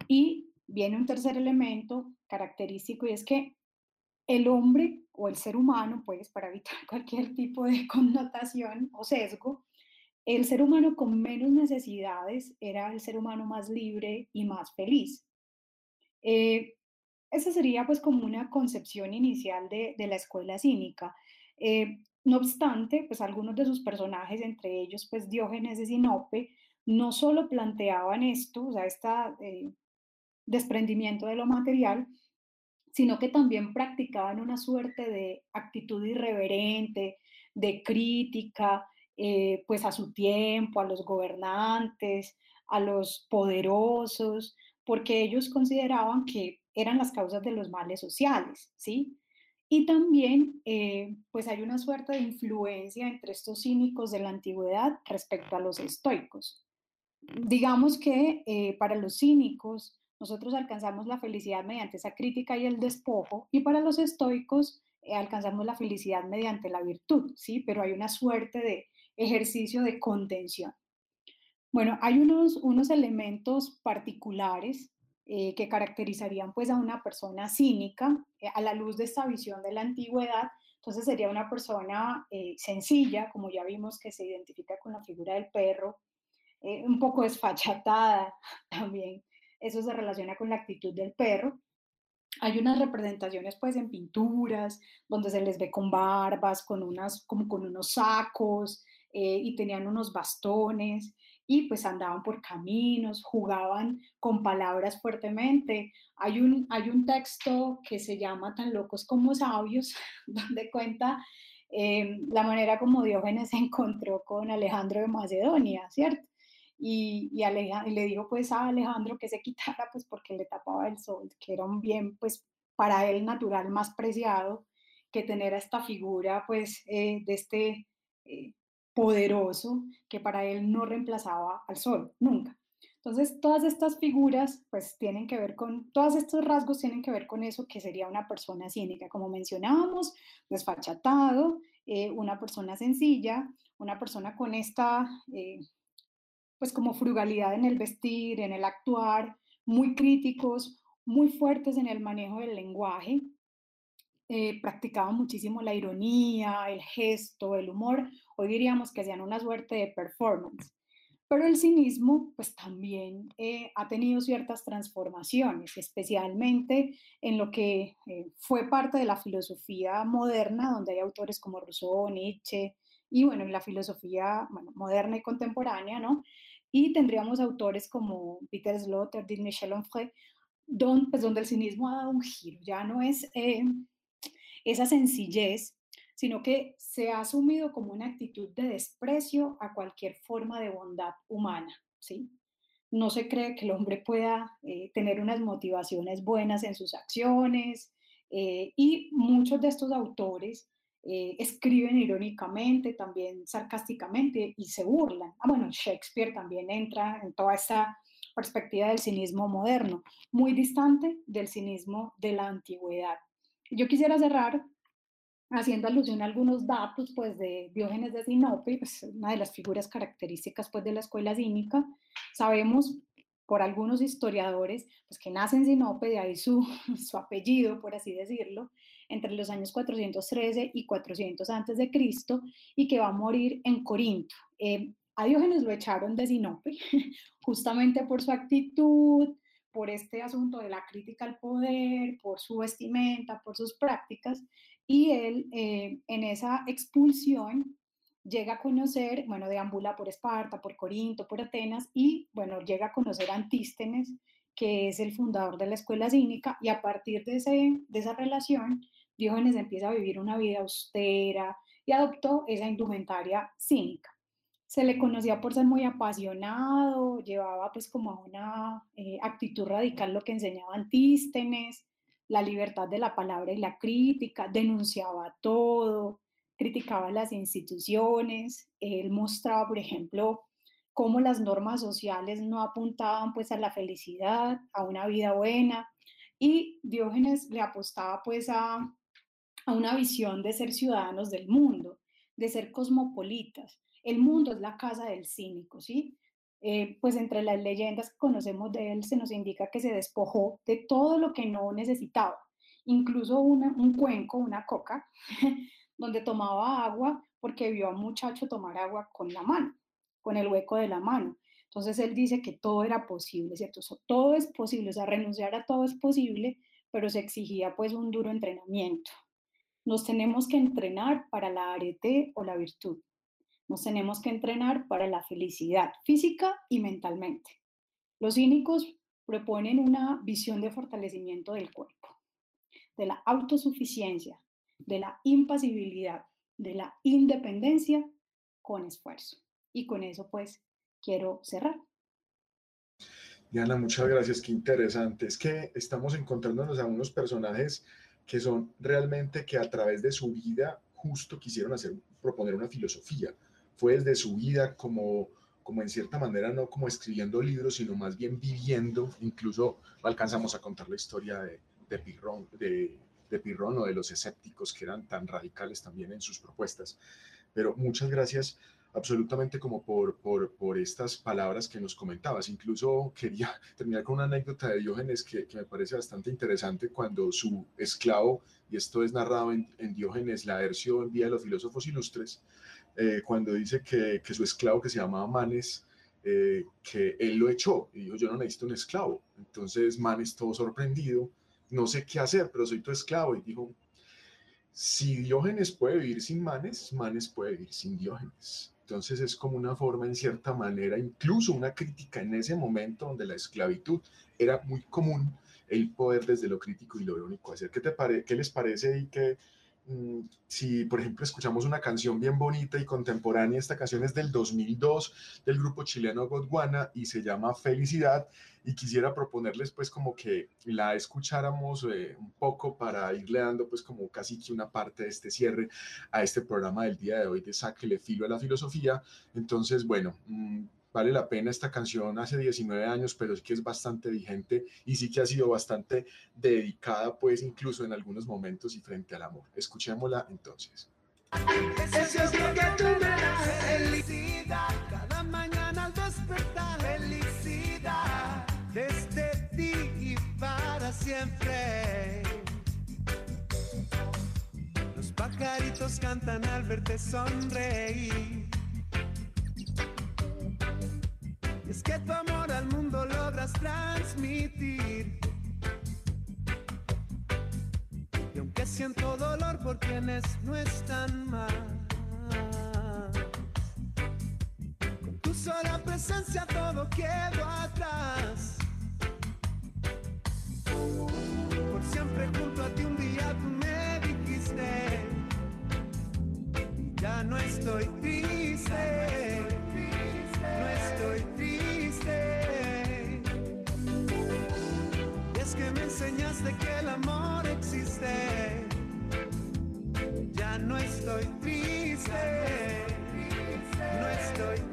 Y viene un tercer elemento característico y es que el hombre o el ser humano, pues para evitar cualquier tipo de connotación o sesgo, el ser humano con menos necesidades era el ser humano más libre y más feliz. Eh, esa sería pues como una concepción inicial de, la escuela cínica. Eh, no obstante, pues algunos de sus personajes, entre ellos pues Diógenes de Sinope, no solo planteaban esto, o sea, este desprendimiento de lo material, sino que también practicaban una suerte de actitud irreverente, de crítica, eh, pues a su tiempo, a los gobernantes, a los poderosos, porque ellos consideraban que eran las causas de los males sociales, ¿sí? Y también, eh, pues hay una suerte de influencia entre estos cínicos de la antigüedad respecto a los estoicos. Digamos que eh, para los cínicos, nosotros alcanzamos la felicidad mediante esa crítica y el despojo, y para los estoicos eh, alcanzamos la felicidad mediante la virtud, ¿sí? Pero hay una suerte de ejercicio de contención. Bueno, hay unos, unos elementos particulares eh, que caracterizarían pues a una persona cínica eh, a la luz de esta visión de la antigüedad. Entonces sería una persona sencilla, como ya vimos que se identifica con la figura del perro, un poco desfachatada también, eso se relaciona con la actitud del perro. Hay unas representaciones pues en pinturas donde se les ve con barbas, con, unas, como con unos sacos eh, y tenían unos bastones y pues andaban por caminos, jugaban con palabras fuertemente. Hay un, hay un texto que se llama Tan locos como sabios, donde cuenta eh, la manera como Diógenes se encontró con Alejandro de Macedonia, ¿cierto? y, y, le dijo pues a Alejandro que se quitara pues porque le tapaba el sol, que era un bien pues para él natural más preciado que tener a esta figura pues eh, de este eh, poderoso que para él no reemplazaba al sol, nunca. Entonces, todas estas figuras, pues, tienen que ver con, todos estos rasgos tienen que ver con eso que sería una persona cínica, como mencionábamos, desfachatado, eh, una persona sencilla, una persona con esta pues como frugalidad en el vestir, en el actuar, muy críticos, muy fuertes en el manejo del lenguaje. Eh, practicaban muchísimo la ironía, el gesto, el humor. Hoy diríamos que hacían una suerte de performance. Pero el cinismo, pues también eh, ha tenido ciertas transformaciones, especialmente en lo que eh, fue parte de la filosofía moderna, donde hay autores como Rousseau, Nietzsche, y bueno, en la filosofía moderna y contemporánea, ¿no? Y tendríamos autores como Peter Slaughter, Michel Onfray, pues donde el cinismo ha dado un giro, ya no es eh, esa sencillez, sino que se ha asumido como una actitud de desprecio a cualquier forma de bondad humana, ¿sí? No se cree que el hombre pueda eh, tener unas motivaciones buenas en sus acciones, eh, y muchos de estos autores eh, escriben irónicamente, también sarcásticamente y se burlan. Ah, bueno, Shakespeare también entra en toda esta perspectiva del cinismo moderno, muy distante del cinismo de la antigüedad. Yo quisiera cerrar haciendo alusión a algunos datos pues, de Diógenes de Sinope, pues, una de las figuras características pues, de la escuela cínica. Sabemos por algunos historiadores pues, que nace en Sinope, de ahí su, su apellido, por así decirlo, entre los años 413 y 400 antes de Cristo, y que va a morir en Corinto. Eh, a Diógenes lo echaron de Sinope, justamente por su actitud, por este asunto de la crítica al poder, por su vestimenta, por sus prácticas, y él eh, en esa expulsión llega a conocer, bueno, deambula por Esparta, por Corinto, por Atenas, y bueno, llega a conocer a Antístenes, que es el fundador de la escuela cínica, y a partir de, ese, de esa relación, Diógenes empieza a vivir una vida austera y adoptó esa indumentaria cínica se le conocía por ser muy apasionado, llevaba pues como una eh, actitud radical lo que enseñaba Antístenes, la libertad de la palabra y la crítica, denunciaba todo, criticaba las instituciones, él mostraba, por ejemplo, cómo las normas sociales no apuntaban pues a la felicidad, a una vida buena, y Diógenes le apostaba pues a, a una visión de ser ciudadanos del mundo, de ser cosmopolitas, el mundo es la casa del cínico, ¿sí? Eh, pues entre las leyendas que conocemos de él se nos indica que se despojó de todo lo que no necesitaba, incluso un cuenco, una coca, donde tomaba agua porque vio a un muchacho tomar agua con la mano, con el hueco de la mano. Entonces él dice que todo era posible, ¿cierto? todo es posible, o sea, renunciar a todo es posible, pero se exigía pues un duro entrenamiento. Nos tenemos que entrenar para la arete o la virtud. Nos tenemos que entrenar para la felicidad física y mentalmente. Los cínicos proponen una visión de fortalecimiento del cuerpo, de la autosuficiencia, de la impasibilidad, de la independencia con esfuerzo. Y con eso pues quiero cerrar. Diana, muchas gracias, qué interesante. Es que estamos encontrándonos a unos personajes que son realmente que a través de su vida justo quisieron hacer, proponer una filosofía, fue desde su vida como, como en cierta manera, no como escribiendo libros, sino más bien viviendo, incluso alcanzamos a contar la historia de, de Pirrón, de, de Pirrón o de los escépticos que eran tan radicales también en sus propuestas. Pero muchas gracias absolutamente como por, por, por, estas palabras que nos comentabas. Incluso quería terminar con una anécdota de Diógenes que, que me parece bastante interesante cuando su esclavo, y esto es narrado en, en Diógenes Laercio en Vía de los Filósofos Ilustres, eh, cuando dice que, que, su esclavo que se llamaba Manes, eh, que él lo echó y dijo, yo no necesito un esclavo. Entonces Manes todo sorprendido, no sé qué hacer, pero soy tu esclavo. Y dijo, si Diógenes puede vivir sin Manes, Manes puede vivir sin Diógenes. Entonces es como una forma, en cierta manera, incluso una crítica en ese momento donde la esclavitud era muy común, el poder desde lo crítico y lo irónico hacer. ¿Qué, te pare ¿Qué les parece y qué, si, por ejemplo, escuchamos una canción bien bonita y contemporánea, esta canción es del 2002 del grupo chileno Godwana y se llama Felicidad y quisiera proponerles pues como que la escucháramos eh, un poco para irle dando pues como casi que una parte de este cierre a este programa del día de hoy de Sáquele Filo a la Filosofía. Entonces, bueno, mm, vale la pena esta canción hace 19 años, pero es que es bastante vigente y sí que ha sido bastante dedicada, pues incluso en algunos momentos y frente al amor. Escuchémosla entonces. Eso es lo que tú me das, felicidad, cada mañana al despertar, felicidad, desde ti y para siempre. Los pajaritos cantan al verte sonreír. Es que tu amor al mundo logras transmitir. Y aunque siento dolor por quienes no están más, con tu sola presencia todo quedó atrás. Por siempre junto a ti un día tú me dijiste, ya no estoy triste me enseñaste que el amor existe. Ya no estoy triste, no estoy triste.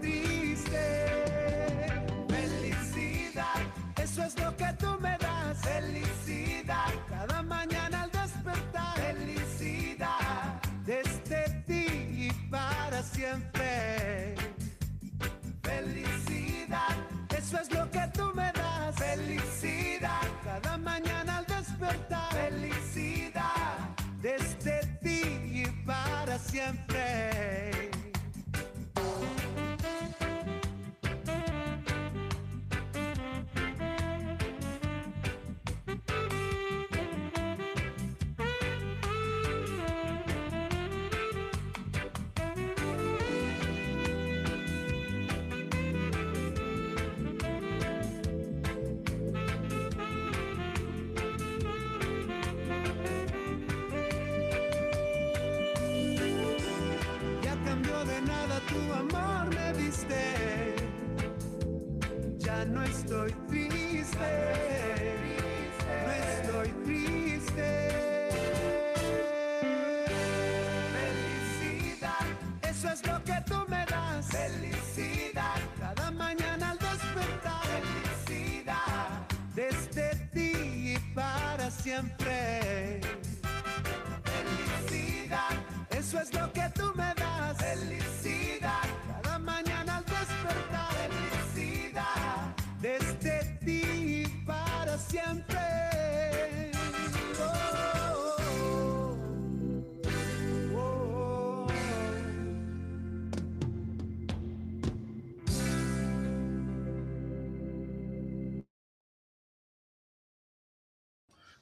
Siempre. Felicidad, eso es lo que tú me das.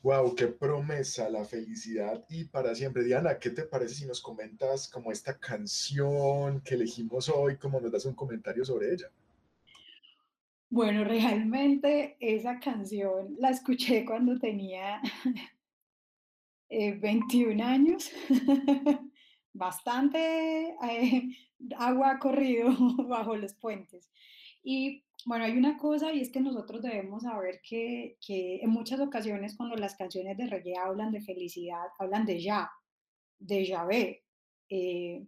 Wow, qué promesa la felicidad y para siempre. Diana, ¿qué te parece si nos comentas como esta canción que elegimos hoy, como nos das un comentario sobre ella? Bueno, realmente esa canción la escuché cuando tenía eh, 21 años. Bastante eh, agua ha corrido bajo los puentes. Y bueno, hay una cosa y es que nosotros debemos saber que, que en muchas ocasiones cuando las canciones de reggae hablan de felicidad, hablan de ya, de Yahvé. Eh,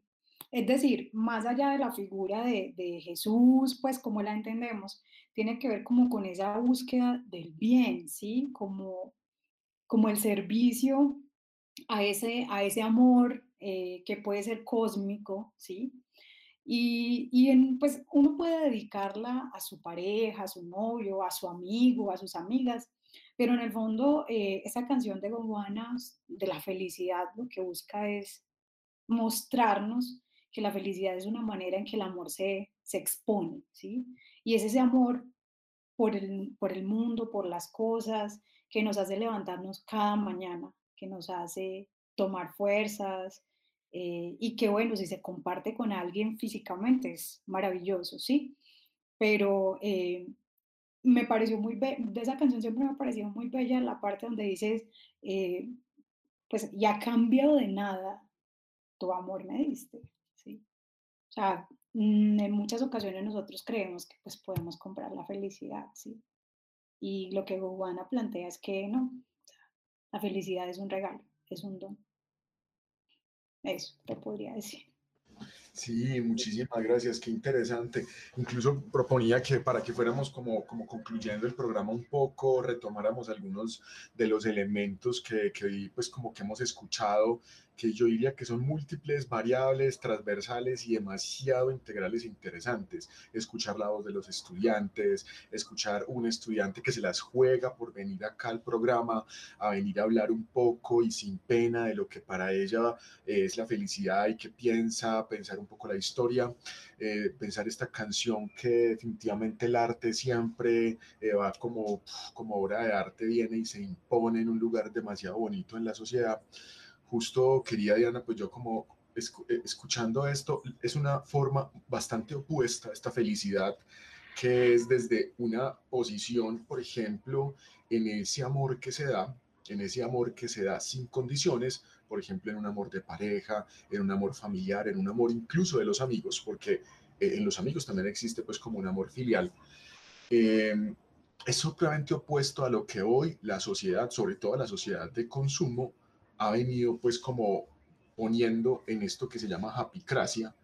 es decir, más allá de la figura de, de Jesús, pues como la entendemos, tiene que ver como con esa búsqueda del bien, ¿sí? Como, como el servicio a ese, a ese amor eh, que puede ser cósmico, ¿sí? Y, en, pues uno puede dedicarla a su pareja, a su novio, a su amigo, a sus amigas, pero en el fondo eh, esa canción de Gowana, de la felicidad, lo que busca es mostrarnos que la felicidad es una manera en que el amor se, se expone, ¿sí? Y es ese amor por el, por el mundo, por las cosas, que nos hace levantarnos cada mañana, que nos hace tomar fuerzas, eh, y que bueno, si se comparte con alguien físicamente es maravilloso, ¿sí? Pero eh, me pareció muy bella, de esa canción siempre me ha parecido muy bella la parte donde dices, eh, pues, y a cambio de nada, tu amor me diste, ¿sí? O sea, mm, en muchas ocasiones nosotros creemos que pues podemos comprar la felicidad, ¿sí? Y lo que Gowana plantea es que no, la felicidad es un regalo, es un don. Eso te podría decir. Sí, muchísimas gracias, qué interesante. Incluso proponía que para que fuéramos como, como concluyendo el programa un poco, retomáramos algunos de los elementos que, que pues como que hemos escuchado, que yo diría que son múltiples, variables, transversales y demasiado integrales e interesantes. Escuchar la voz de los estudiantes, escuchar un estudiante que se las juega por venir acá al programa, a venir a hablar un poco y sin pena de lo que para ella es la felicidad y que piensa, pensar un poco la historia, eh, pensar esta canción que definitivamente el arte siempre eh, va como, como obra de arte, viene y se impone en un lugar demasiado bonito en la sociedad. Justo quería, Diana, pues yo como eh, escuchando esto, es una forma bastante opuesta a esta felicidad que es desde una posición, por ejemplo, en ese amor que se da, en ese amor que se da sin condiciones, por ejemplo, en un amor de pareja, en un amor familiar, en un amor incluso de los amigos, porque eh, en los amigos también existe pues como un amor filial. Eh, es supremamente opuesto a lo que hoy la sociedad, sobre todo la sociedad de consumo, ha venido pues como poniendo en esto que se llama japicracia,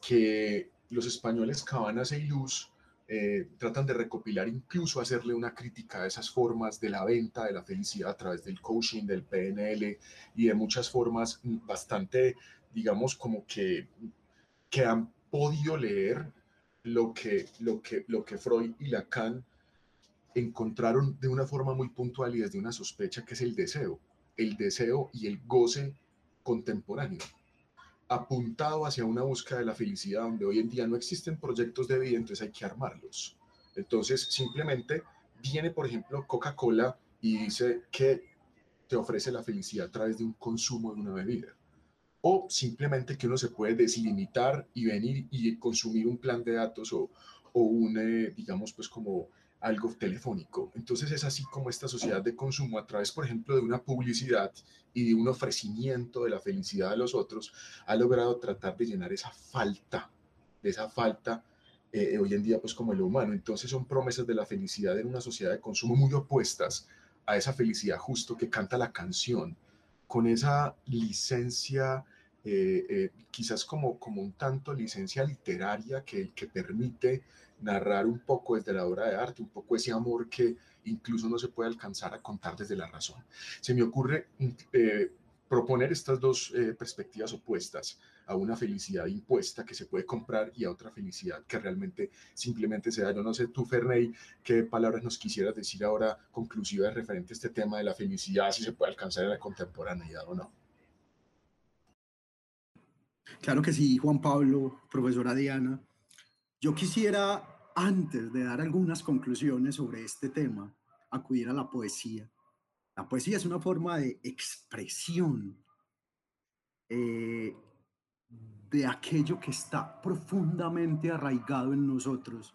que los españoles Cabanas e Iluz eh, tratan de recopilar, incluso hacerle una crítica a esas formas de la venta de la felicidad a través del coaching, del PNL y de muchas formas bastante, digamos, como que, que han podido leer lo que, lo, que, lo que Freud y Lacan encontraron de una forma muy puntual y desde una sospecha que es el deseo, el deseo y el goce contemporáneo. apuntado hacia una búsqueda de la felicidad, donde hoy en día no existen proyectos de vida, entonces hay que armarlos. Entonces, simplemente viene, por ejemplo, Coca-Cola y dice que te ofrece la felicidad a través de un consumo de una bebida. O simplemente que uno se puede deslimitar y venir y consumir un plan de datos o, o un, eh, digamos, pues como algo telefónico. Entonces es así como esta sociedad de consumo, a través, por ejemplo, de una publicidad y de un ofrecimiento de la felicidad de los otros, ha logrado tratar de llenar esa falta, esa falta eh, hoy en día, pues como lo humano. Entonces son promesas de la felicidad en una sociedad de consumo muy opuestas a esa felicidad justo que canta la canción, con esa licencia, eh, eh, quizás como, como un tanto licencia literaria que permite narrar un poco desde la obra de arte, un poco ese amor que incluso no se puede alcanzar a contar desde la razón. Se me ocurre eh, proponer estas dos eh, perspectivas opuestas a una felicidad impuesta que se puede comprar y a otra felicidad que realmente simplemente se da. Yo no sé tú, Ferney, qué palabras nos quisieras decir ahora conclusivas referente a este tema de la felicidad, si se puede alcanzar en la contemporaneidad o no. Claro que sí, Juan Pablo, profesora Diana. Yo quisiera, antes de dar algunas conclusiones sobre este tema, acudir a la poesía. La poesía es una forma de expresión eh, de aquello que está profundamente arraigado en nosotros,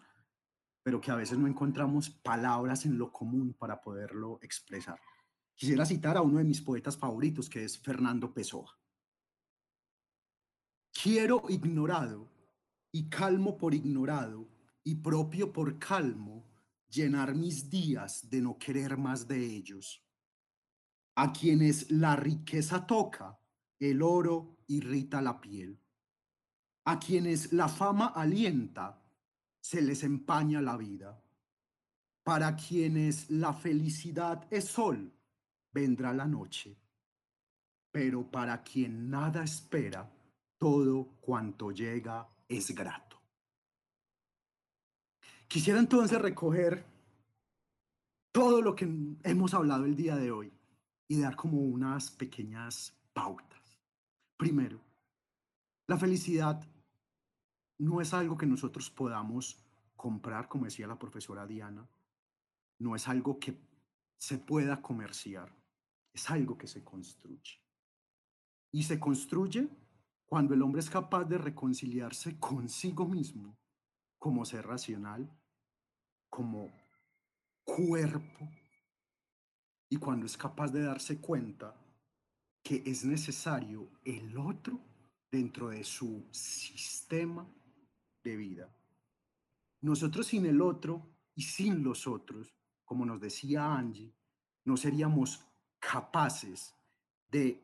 pero que a veces no encontramos palabras en lo común para poderlo expresar. Quisiera citar a uno de mis poetas favoritos, que es Fernando Pessoa. Quiero ignorado y calmo por ignorado y propio por calmo, llenar mis días de no querer más de ellos. A quienes la riqueza toca, el oro irrita la piel. A quienes la fama alienta, se les empaña la vida. Para quienes la felicidad es sol, vendrá la noche. Pero para quien nada espera, todo cuanto llega es grato. Quisiera entonces recoger todo lo que hemos hablado el día de hoy y dar como unas pequeñas pautas. Primero, la felicidad no es algo que nosotros podamos comprar, como decía la profesora Diana, no es algo que se pueda comerciar, es algo que se construye. Y se construye cuando el hombre es capaz de reconciliarse consigo mismo como ser racional, como cuerpo, y cuando es capaz de darse cuenta que es necesario el otro dentro de su sistema de vida. Nosotros sin el otro y sin los otros, como nos decía Angie, no seríamos capaces de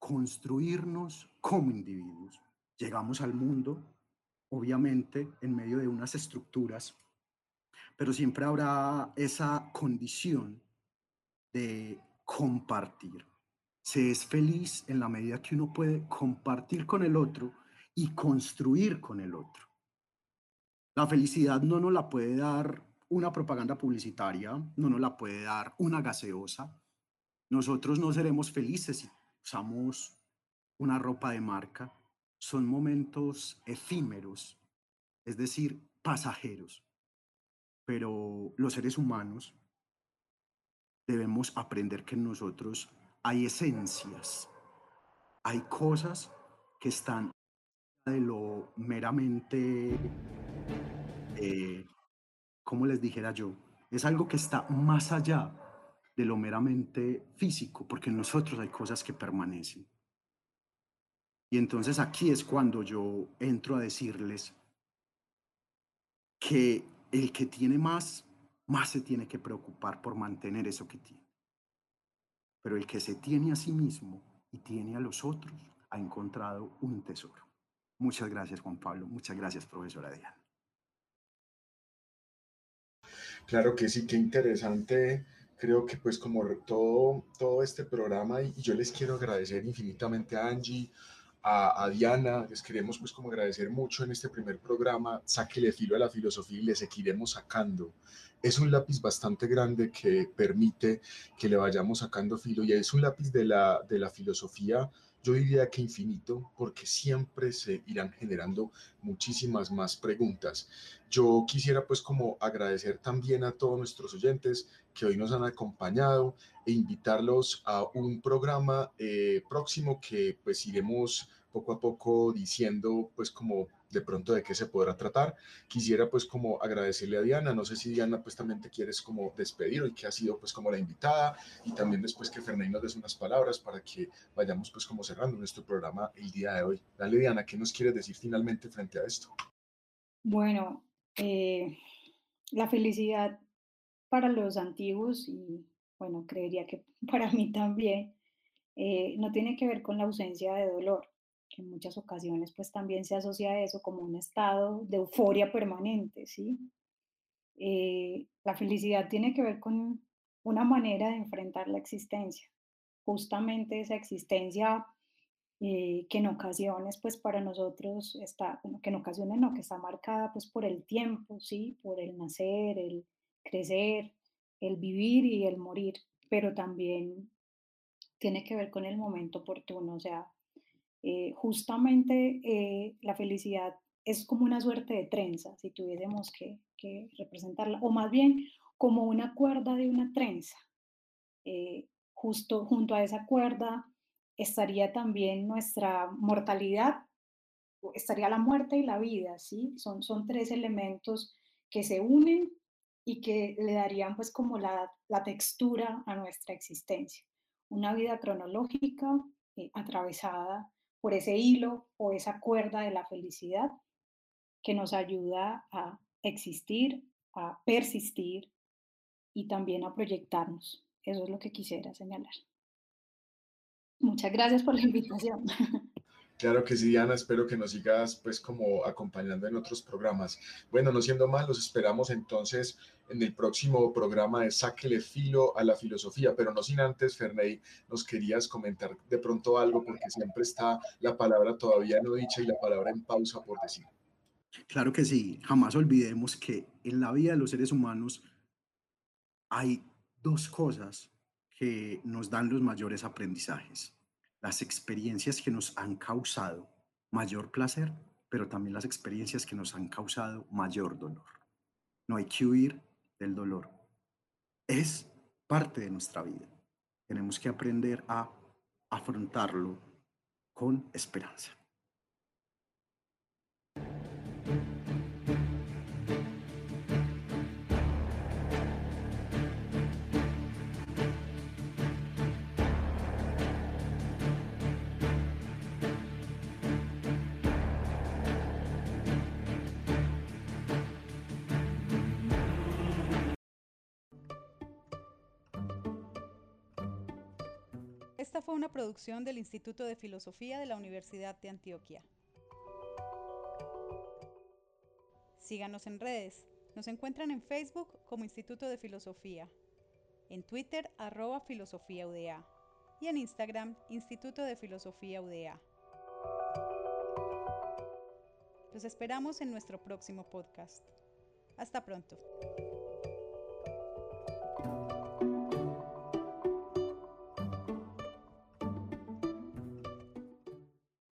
construirnos como individuos. Llegamos al mundo, obviamente, en medio de unas estructuras, pero siempre habrá esa condición de compartir. Se es feliz en la medida que uno puede compartir con el otro y construir con el otro. La felicidad no nos la puede dar una propaganda publicitaria, no nos la puede dar una gaseosa. Nosotros no seremos felices si usamos una ropa de marca, son momentos efímeros, es decir, pasajeros. Pero los seres humanos debemos aprender que en nosotros hay esencias, hay cosas que están de lo meramente, eh, como les dijera yo, es algo que está más allá de lo meramente físico, porque en nosotros hay cosas que permanecen. Y entonces aquí es cuando yo entro a decirles que el que tiene más, más se tiene que preocupar por mantener eso que tiene. Pero el que se tiene a sí mismo y tiene a los otros, ha encontrado un tesoro. Muchas gracias, Juan Pablo. Muchas gracias, profesora Diana. Claro que sí, qué interesante creo que pues como todo, todo este programa y yo les quiero agradecer infinitamente a Angie, a, Diana, les queremos pues como agradecer mucho en este primer programa, sáquele filo a la filosofía y le seguiremos sacando. Es un lápiz bastante grande que permite que le vayamos sacando filo y es un lápiz de la, de la filosofía yo diría que infinito, porque siempre se irán generando muchísimas más preguntas. Yo quisiera pues como agradecer también a todos nuestros oyentes que hoy nos han acompañado e invitarlos a un programa eh, próximo que pues iremos poco a poco diciendo pues como de pronto de qué se podrá tratar. Quisiera pues como agradecerle a Diana, no sé si Diana pues también te quieres como despedir hoy que ha sido pues como la invitada y también después que Fernando nos des unas palabras para que vayamos pues como cerrando nuestro programa el día de hoy. Dale Diana, ¿qué nos quieres decir finalmente frente a esto? Bueno, eh, la felicidad para los antiguos y bueno, creería que para mí también, eh, no tiene que ver con la ausencia de dolor, que en muchas ocasiones pues también se asocia a eso como un estado de euforia permanente, ¿sí? Eh, la felicidad tiene que ver con una manera de enfrentar la existencia, justamente esa existencia eh, que en ocasiones pues para nosotros está, bueno, que en ocasiones no, que está marcada pues por el tiempo, ¿sí? Por el nacer, el crecer, el vivir y el morir, pero también tiene que ver con el momento oportuno, o sea, eh, justamente eh, la felicidad es como una suerte de trenza, si tuviésemos que, representarla, o más bien como una cuerda de una trenza. Eh, justo junto a esa cuerda estaría también nuestra mortalidad, estaría la muerte y la vida, ¿sí? Son, son tres elementos que se unen y que le darían pues como la, la textura a nuestra existencia. Una vida cronológica atravesada por ese hilo o esa cuerda de la felicidad que nos ayuda a existir, a persistir y también a proyectarnos. Eso es lo que quisiera señalar. Muchas gracias por la invitación. Claro que sí, Diana, espero que nos sigas pues como acompañando en otros programas. Bueno, no siendo más, los esperamos entonces en el próximo programa de Sáquele Filo a la Filosofía, pero no sin antes, Ferney, nos querías comentar de pronto algo porque siempre está la palabra todavía no dicha y la palabra en pausa por decir. Claro que sí, jamás olvidemos que en la vida de los seres humanos hay dos cosas que nos dan los mayores aprendizajes las experiencias que nos han causado mayor placer, pero también las experiencias que nos han causado mayor dolor. No hay que huir del dolor. Es parte de nuestra vida. Tenemos que aprender a afrontarlo con esperanza. Una producción del Instituto de Filosofía de la Universidad de Antioquia. Síganos en redes. Nos encuentran en Facebook como Instituto de Filosofía, en Twitter arroba filosofía y en Instagram Instituto de Filosofía UDA. Los esperamos en nuestro próximo podcast. Hasta pronto.